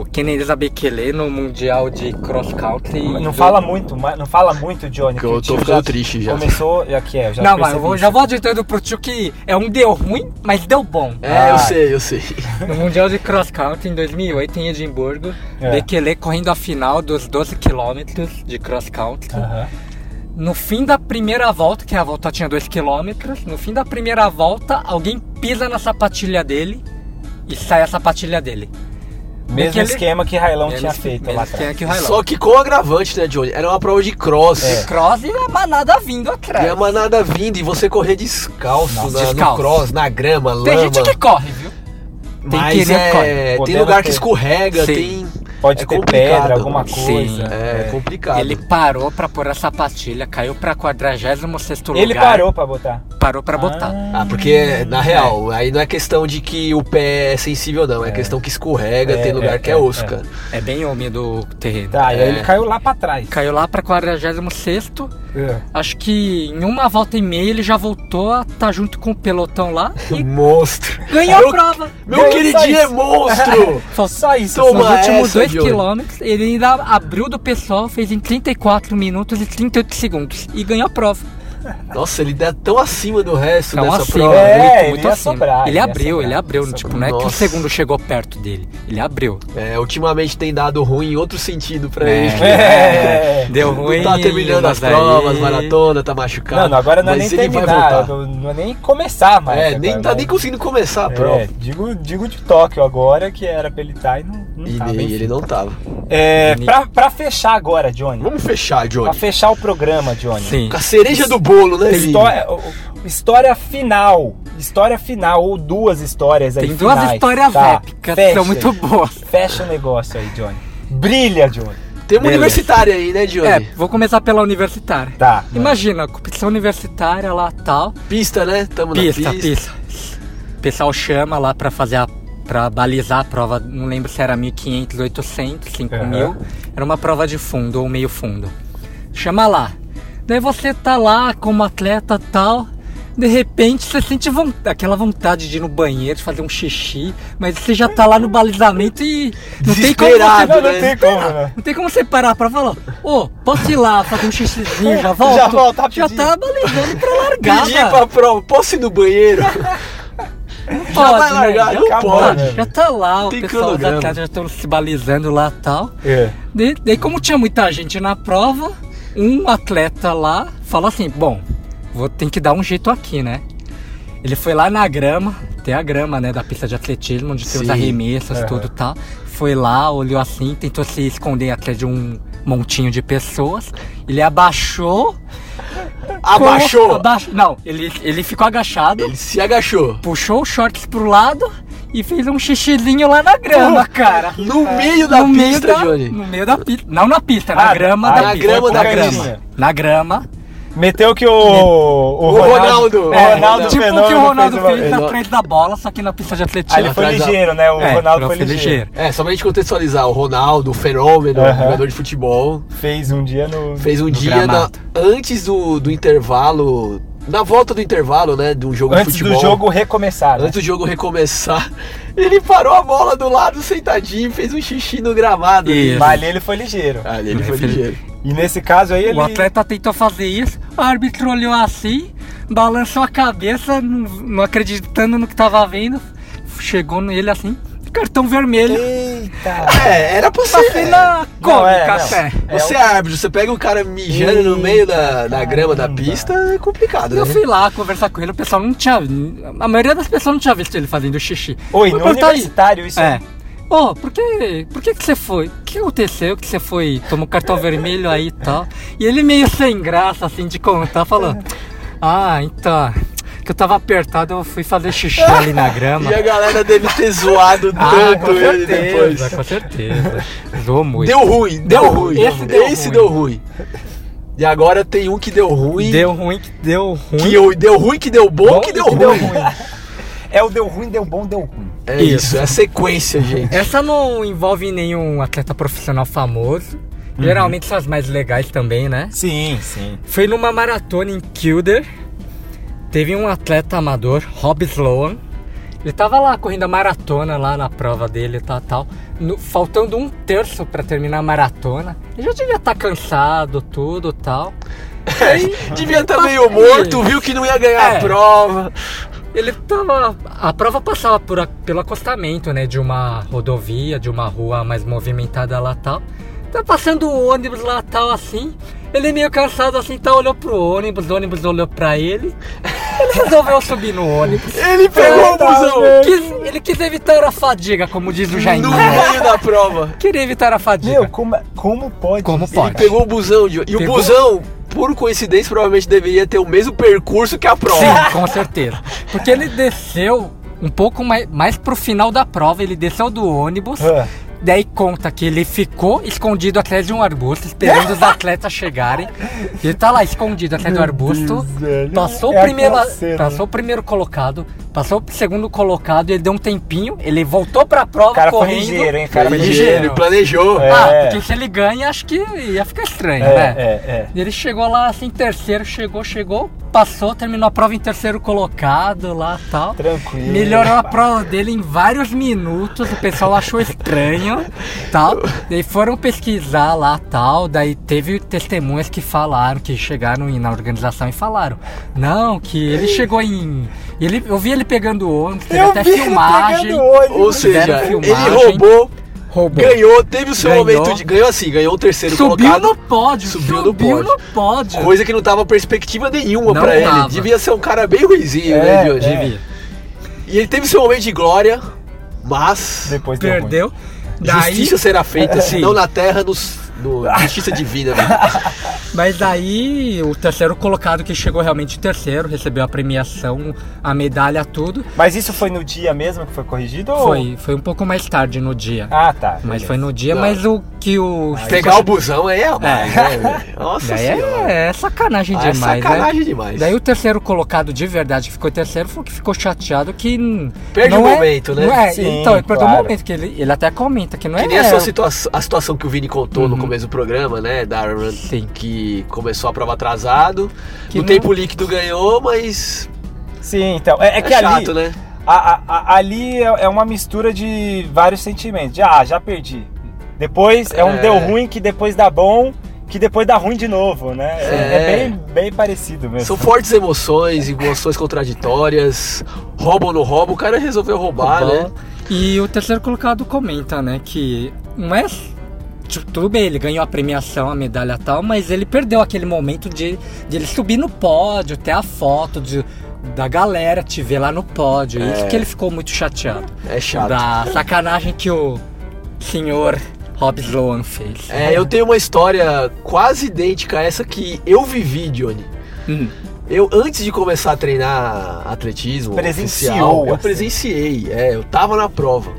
o Kenenisa Bekele no Mundial de Cross Country. Não do- fala muito, não fala muito, Johnny. Que eu tô ficando triste já. Começou, já que é, eu já Não, mas eu vou- já vou adiantando pro tio que é um deu ruim, mas deu bom. É, Ah. eu sei, eu sei. No Mundial de Cross Country em 2008 em Edimburgo, É. Bekele correndo a final dos 12 quilômetros de Cross Country. Aham. No fim da primeira volta, que a volta tinha 2 quilômetros, no fim da primeira volta, alguém pisa na sapatilha dele e sai a sapatilha dele. Mesmo Daquele- esquema que Railão Mesmo tinha feito lá atrás. que o. Só que com agravante, né, Johnny? Era uma prova de cross. É. Cross e a manada vindo atrás. E a manada vindo e você correr descalço, Nossa, na- descalço. no cross, na grama, Tem lama. gente que corre, viu? Tem Mas querer é, corre. tem Podendo lugar que escorrega, Sim. tem. Pode é ter pedra, alguma Sim. coisa. É, complicado. Ele parou pra pôr a sapatilha, caiu pra 46 lugar. Ele parou pra botar. Parou pra botar. Ah, porque na real, aí não é questão de que o pé é sensível, não. É, questão que escorrega, É, tem lugar é, que é, é, osso, é. cara. É bem úmido o terreno. Tá, e É. aí ele caiu lá pra trás. Caiu lá pra 46 É. Acho que em uma volta e meia ele já voltou a estar junto com o pelotão lá e Monstro. ganhou a prova. Meu queridinho é monstro! Só, só isso. Toma Nos últimos essa, 2 Johnny. quilômetros, ele ainda abriu do pessoal, fez em 34 minutos e 38 segundos e ganhou a prova. Nossa, ele dá tão acima do resto Então dessa assim, prova. É, muito, ele muito ia acima. sobrar, ele ele abriu, sobrar, ele abriu. ia Tipo, sobrar. não é que o segundo chegou perto dele. Ele abriu. É, ultimamente tem dado ruim em outro sentido pra É. ele. É. Deu Não ruim. tá terminando as mas provas, aí- maratona, tá machucado. Não, não, agora não é nem mas ele vai terminar, voltar. não, não é nem começar mais. É, agora, nem tá né? nem conseguindo começar a É, prova. digo, digo de Tóquio agora, que era pra ele estar e não, não E tava, nem- enfim. ele não tava. É, pra, pra fechar agora, Johnny. Vamos fechar, Pra Johnny. fechar o programa, Johnny. Sim. Com a cereja do bolo, né, Vini? História, história final. História final, ou duas histórias aí Tem duas finais, histórias tá? épicas, Fecha são muito boas. Fecha o negócio aí, Johnny. Brilha, Johnny. Tem uma Beleza. universitária aí, né, Johnny? É, vou começar pela universitária. Tá. Imagina, competição universitária lá tal. Pista, né? Tamo Pista, na pista. pista. O pessoal chama lá pra fazer a. pra balizar a prova, não lembro se era 1500, 800, 5000. Aham. Era uma prova de fundo ou meio fundo. Chama lá. Daí você tá lá como atleta tal. De repente você sente von- aquela vontade de ir no banheiro, de fazer um xixi, mas você já tá lá no balizamento e não tem como você, Desesperado, Não, não né? tem como, né? não tem como você parar pra falar, ô, posso ir lá fazer um xixizinho, já volto? Já volta Já rapidinho. tá balizando pra largada. Pedir pra prova, posso ir no banheiro? Pode, vai largar, né? não Já pode. tá, Já tá lá, o Tem pessoal, os cronograma. atletas já estão se balizando lá e tal. É. Daí, como tinha muita gente na prova, um atleta lá falou assim, bom, vou ter que dar um jeito aqui, né? Ele foi lá na grama, tem a grama, né, da pista de atletismo, onde tem os arremessos, Aham. tudo tal. Foi lá, olhou assim, tentou se esconder atrás de um montinho de pessoas. Ele abaixou. Abaixou. Abaixo, não, ele, ele ficou agachado Ele se agachou. puxou os shorts pro lado e fez um xixizinho lá na grama, cara. No meio da no meio pista, da, Johnny. No meio da pista. Não na pista, na Ah, grama ah, da na pista. grama da na pista. grama. Na grama. Meteu que o, o, O Ronaldo. o É, Ronaldo tipo o que o Ronaldo fez uma- fez na frente da bola, só que na pista de atletismo. Ele foi ligeiro, né? O É, Ronaldo foi foi ligeiro. É, só pra gente contextualizar, o Ronaldo, o fenômeno, Aham. jogador de futebol, Fez um dia no. fez um No dia na- antes do, do intervalo, na volta do intervalo, né, de um jogo Antes de futebol. do jogo recomeçar. né? Antes do jogo recomeçar, ele parou a bola do lado sentadinho e fez um xixi no gramado. Isso. Mas ali ele foi ligeiro. Ah, ele foi ligeiro. E nesse caso aí ele. O atleta tentou fazer isso, o árbitro olhou assim, balançou a cabeça, não, não acreditando no que tava vendo, chegou nele assim, cartão vermelho. Eita! É, era pra ser. na Não, Kombi, é, não. café. É Você é árbitro, você pega um cara mijando no meio da, da grama da pista, é complicado, Eu né? fui lá conversar com ele, o pessoal não tinha. A maioria das pessoas não tinha visto ele fazendo xixi. Oi, no universitário isso É. Ô, por que, por que que você foi? O que aconteceu que você foi, tomou cartão vermelho aí e tal? E ele meio sem graça, assim, de contar, falou... Ah, então... Que eu tava apertado, eu fui fazer xixi ali na grama. E a galera deve ter zoado Ah, tanto com ele certeza, depois. com certeza. Zoou muito. Deu ruim, deu, Deu ruim. esse deu Esse ruim. deu ruim. E agora tem um que deu ruim. Deu ruim, que deu ruim. Que eu- deu ruim, que deu bom, Bom que deu que ruim. deu ruim. É o deu ruim, deu bom, deu ruim. É Isso. isso, é a sequência, gente. Essa não envolve nenhum atleta profissional famoso. Geralmente são as mais legais também, né? Sim, sim. Foi numa maratona em Kilder. Teve um atleta amador, Rob Sloan. Ele tava lá correndo a maratona lá na prova dele e tal, tal. No- faltando um terço pra terminar a maratona. Ele já devia estar cansado, tudo tal. Aí, Devia estar meio morto, viu que não ia ganhar É. a prova. Ele tava. A prova passava por, a- pelo acostamento, né? De uma rodovia, de uma rua mais movimentada lá tal. Tá passando o ônibus lá tal assim. Ele meio cansado assim, tá, olhou pro ônibus, o ônibus olhou pra ele. Ele resolveu subir no ônibus. Ele pegou o busão Quis- ele quis evitar a fadiga, como diz o Jair. no meio da prova. Queria evitar a fadiga. Meu, como, como pode? Como pode? Ele pegou o busão, de... e o Pegou. busão, por coincidência, provavelmente deveria ter o mesmo percurso que a prova. Sim, com certeza. Porque ele desceu um pouco mais, mais pro final da prova, ele desceu do ônibus. Ah. Daí conta que ele ficou escondido atrás de um arbusto, esperando os atletas chegarem. Ele tá lá escondido atrás do arbusto. Deus. Passou, É o primeiro, passou o primeiro colocado, passou o segundo colocado, ele deu um tempinho, ele voltou pra prova O cara foi correndo. ligeiro, hein? Cara Foi foi ligeiro, ligeiro. ele planejou. É. Ah, porque se ele ganha, acho que ia ficar estranho, É, né? é, é. E Ele chegou lá assim, terceiro, chegou, chegou, passou, terminou a prova em terceiro colocado lá tal. Tranquilo. Melhorou a prova dele em vários minutos, o pessoal achou estranho, tal. Daí foram pesquisar lá, tal. Daí teve testemunhas que falaram, que chegaram na organização e falaram, não, que ele chegou em. Ele, eu vi ele pegando ônibus, teve Eu até filmagem. Ou seja, Fizeram ele filmagem. roubou, Roubou. ganhou, teve o seu Ganhou. momento de. Ganhou assim, ganhou o terceiro Subiu colocado. no pódio, Subiu subiu, no no pódio. Coisa que não tava perspectiva nenhuma Não pra ele. Devia ser um cara bem ruizinho, É, né, Diogo? é. Devia. E ele teve seu momento de glória, mas Depois deu ruim. Daí, justiça será feita, Sim. não na terra, nos, no, justiça divina. Né? Mas daí o terceiro colocado que chegou realmente em terceiro, recebeu a premiação, a medalha, tudo. Mas isso foi no dia mesmo que foi corrigido? ou- Foi, foi um pouco mais tarde no dia. Ah, tá. mas beleza. foi no dia, Não. mas o que o. Pegar o busão aí é mais, né? Nossa Daí senhora. é, é sacanagem Ah, é demais, sacanagem né? demais. Daí o terceiro colocado de verdade que ficou terceiro foi que ficou chateado que. Perde o é- momento, né? Não é, Sim, então, ele perdeu o claro. momento, que ele, ele até comenta que não Que é. nem a, sua situa a situação que o Vini contou no Uhum. começo do programa, né? Da Ironman, Sim. que começou a prova atrasado. Que no não- tempo líquido ganhou, mas Sim, então. É, é é, que chato, ali. né? a- a- a- ali é, é uma mistura de vários sentimentos. Já, já perdi. Depois é um É. deu ruim que depois dá bom, que depois dá ruim de novo, né? É, É. é bem, bem parecido mesmo. São fortes emoções, emoções contraditórias. Rouba ou não rouba, o cara resolveu roubar, né? E o terceiro colocado comenta, né, que não é. Tipo, Tudo bem, ele ganhou a premiação, a medalha tal, mas ele perdeu aquele momento de, de ele subir no pódio, ter a foto de, da galera te ver lá no pódio. É. Isso que ele ficou muito chateado. É chato. Da sacanagem que o senhor Rob Sloan fez. É, eu tenho uma história quase idêntica a essa que eu vivi, Johnny. Hum, Eu, antes de começar a treinar atletismo Presenciou, oficial, eu assim. presenciei, é, eu tava na prova.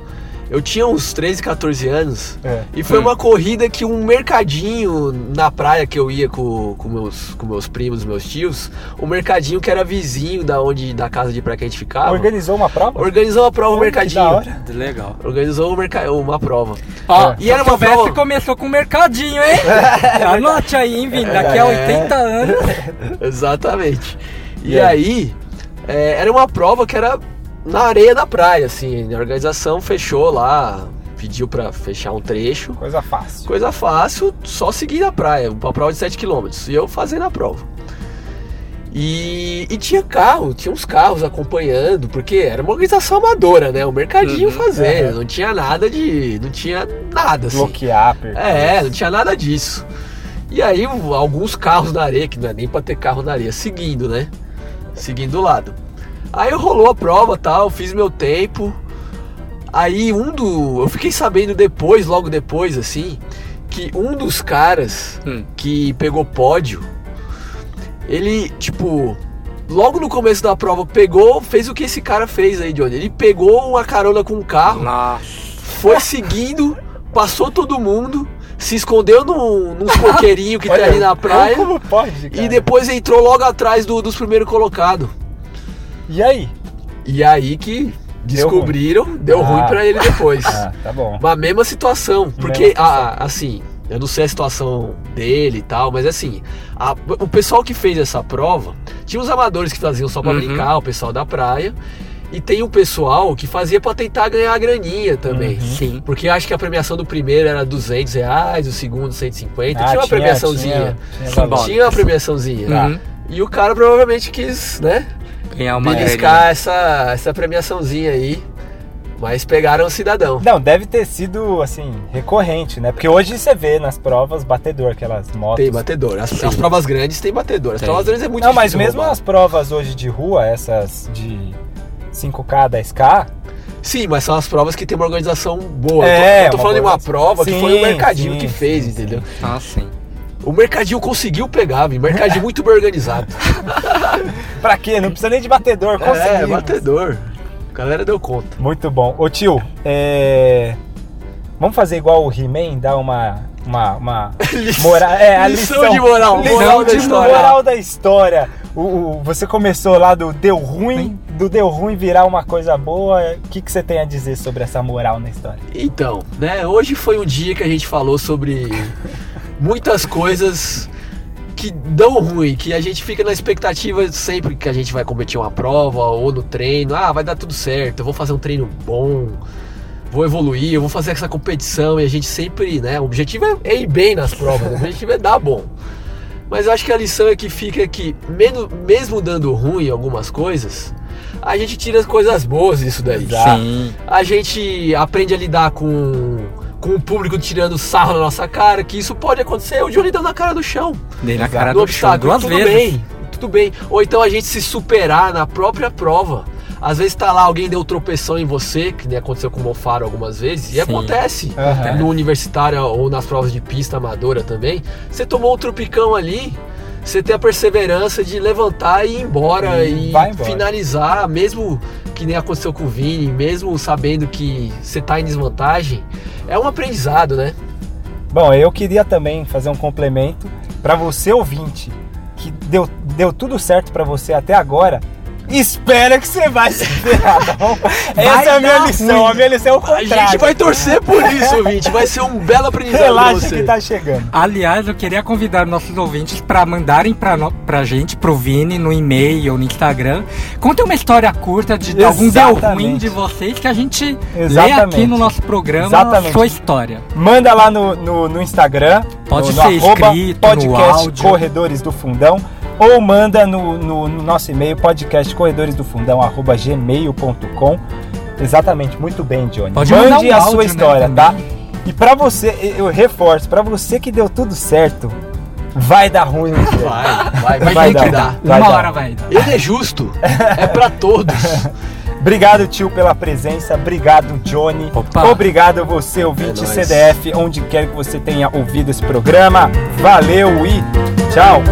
Eu tinha uns 13, 14 anos É. e foi uma corrida que um mercadinho na praia que eu ia com, com, meus, com meus primos, meus tios, um mercadinho que era vizinho da onde da casa de praia que a gente ficava, Organizou uma prova? organizou uma prova Olha, que mercadinho. da hora. Legal. Organizou um merca- uma prova. Ó, E era uma o prova- começou com mercadinho, hein? Anote aí, hein, Vini? Daqui a É. 80 anos. Exatamente. E, aí? aí, é, era uma prova que era na areia da praia, assim. A organização fechou lá, pediu pra fechar um trecho. Coisa fácil. Coisa fácil, só seguir na praia, uma prova de 7 km. E eu fazendo a prova. E, e tinha carro, tinha uns carros acompanhando, porque era uma organização amadora, né? O mercadinho Uhum. fazendo, É. não tinha nada de. não tinha nada assim. Bloquear, percurso. É, não tinha nada disso. E aí o- alguns carros na areia, que não é nem pra ter carro na areia, seguindo, né? Seguindo do lado. Aí rolou a prova tal, fiz meu tempo. Aí um do. Eu fiquei sabendo depois, logo depois, assim, que um dos caras Hum. que pegou pódio, ele, tipo, logo no começo da prova, pegou, fez o que esse cara fez aí, Johnny. Ele pegou uma carona com um carro Nossa. foi seguindo, passou todo mundo, se escondeu num, num coqueirinho que tem Olha, ali na praia Como pode, cara? e depois entrou logo atrás do- dos primeiros colocados. E aí? E aí que descobriram, deu ruim, Ah. pra ele depois. Ah, tá bom. Mas mesma situação, porque Mesma situação. a- assim, eu não sei a situação dele e tal, mas assim, a- o pessoal que fez essa prova, tinha os amadores que faziam só pra Uhum. brincar, o pessoal da praia, e tem um pessoal que fazia pra tentar ganhar a graninha também. Uhum. Sim. Porque acho que a premiação do primeiro era 200 reais, o segundo 150. Ah, tinha uma premiaçãozinha. Tinha, tinha. Tinha uma premiaçãozinha. Tá. Uhum. E o cara provavelmente quis, né, Ganhar uma beliscar essa, essa premiaçãozinha aí. Mas pegaram o cidadão. Não, deve ter sido, assim, recorrente, né? Porque hoje você vê nas provas batedor, aquelas motos. Tem batedor. As, as provas grandes tem batedor. As Tem. provas grandes é muito Não, mas mesmo roubar. as provas hoje de rua, essas de 5K, 10K, Sim, mas são as provas que tem uma organização boa. É, eu tô, eu tô uma falando de uma prova que foi Sim, o mercadinho sim, que fez, sim, entendeu? Ah, sim. O mercadinho conseguiu pegar, viu? mercadinho muito bem organizado. pra quê? Não precisa nem de batedor, é, conseguimos. batedor. A galera deu conta. Muito bom. Ô tio, é... vamos fazer igual o He-Man, dar uma... Uma, uma moral, é, a Lição lição, de moral, lição moral da de história. moral da história. O, o- você começou lá do deu ruim, do deu ruim virar uma coisa boa. O que, que você tem a dizer sobre essa moral na história? Então, né, hoje foi um dia que a gente falou sobre muitas coisas que dão ruim, que a gente fica na expectativa sempre que a gente vai competir uma prova ou no treino, ah, vai dar tudo certo, eu vou fazer um treino bom, vou evoluir, eu vou fazer essa competição e a gente sempre, né, o objetivo é, ir bem nas provas, o objetivo é dar bom. Mas eu acho que a lição é que fica que, mesmo, mesmo dando ruim em algumas coisas, a gente tira as coisas boas disso daí. Sim. a gente aprende a lidar com, com o público tirando sarro na nossa cara, que isso pode acontecer. O Johnny deu na cara do chão, Dei na cara no do chão obstáculo. duas tudo vezes. bem, tudo bem. Ou então a gente se superar na própria prova. Às vezes tá lá, alguém deu tropeção em você, que nem aconteceu com o Mofaro algumas vezes, e Sim. acontece. Aham. No universitário ou nas provas de pista amadora também. Você tomou um tropicão ali, você tem a perseverança de levantar e ir embora E e embora. finalizar, mesmo que nem aconteceu com o Vini, mesmo sabendo que você tá em desvantagem, é um aprendizado, né? Bom, eu queria também fazer um complemento para você ouvinte que deu, deu tudo certo para você até agora. Espera que você vai se ferrar, tá bom? Essa é a minha lição. ruim. A minha lição é o A contrário. gente vai torcer por isso, Vinte. Vai ser um belo aprendizado Relaxa você. que tá chegando. Aliás, eu queria convidar nossos ouvintes para mandarem pra, no, pra gente, pro Vini, no e-mail ou no Instagram. Conte uma história curta de algum deu ruim de vocês que a gente lê Exatamente. aqui no nosso programa Exatamente. a sua história. Manda lá no, no, no Instagram. Pode no, ser no escrito, no podcast áudio. Corredores do Fundão. Ou manda no, no- no nosso e-mail podcastcorredoresdofundão.gmail.com Exatamente, muito bem, Johnny. Pode Mande um a áudio, sua né, história, tá? também. E pra você, eu reforço, pra você que deu tudo certo, vai dar ruim dia. Vai, vai, vai, Vai ter que dar. dar. Vai uma dar. hora vai. dar. Ele é justo. É pra todos. Obrigado, tio, pela presença. Obrigado, Johnny. Opa. Obrigado você, ouvinte É. CDF, onde quer que você tenha ouvido esse programa. Valeu e tchau.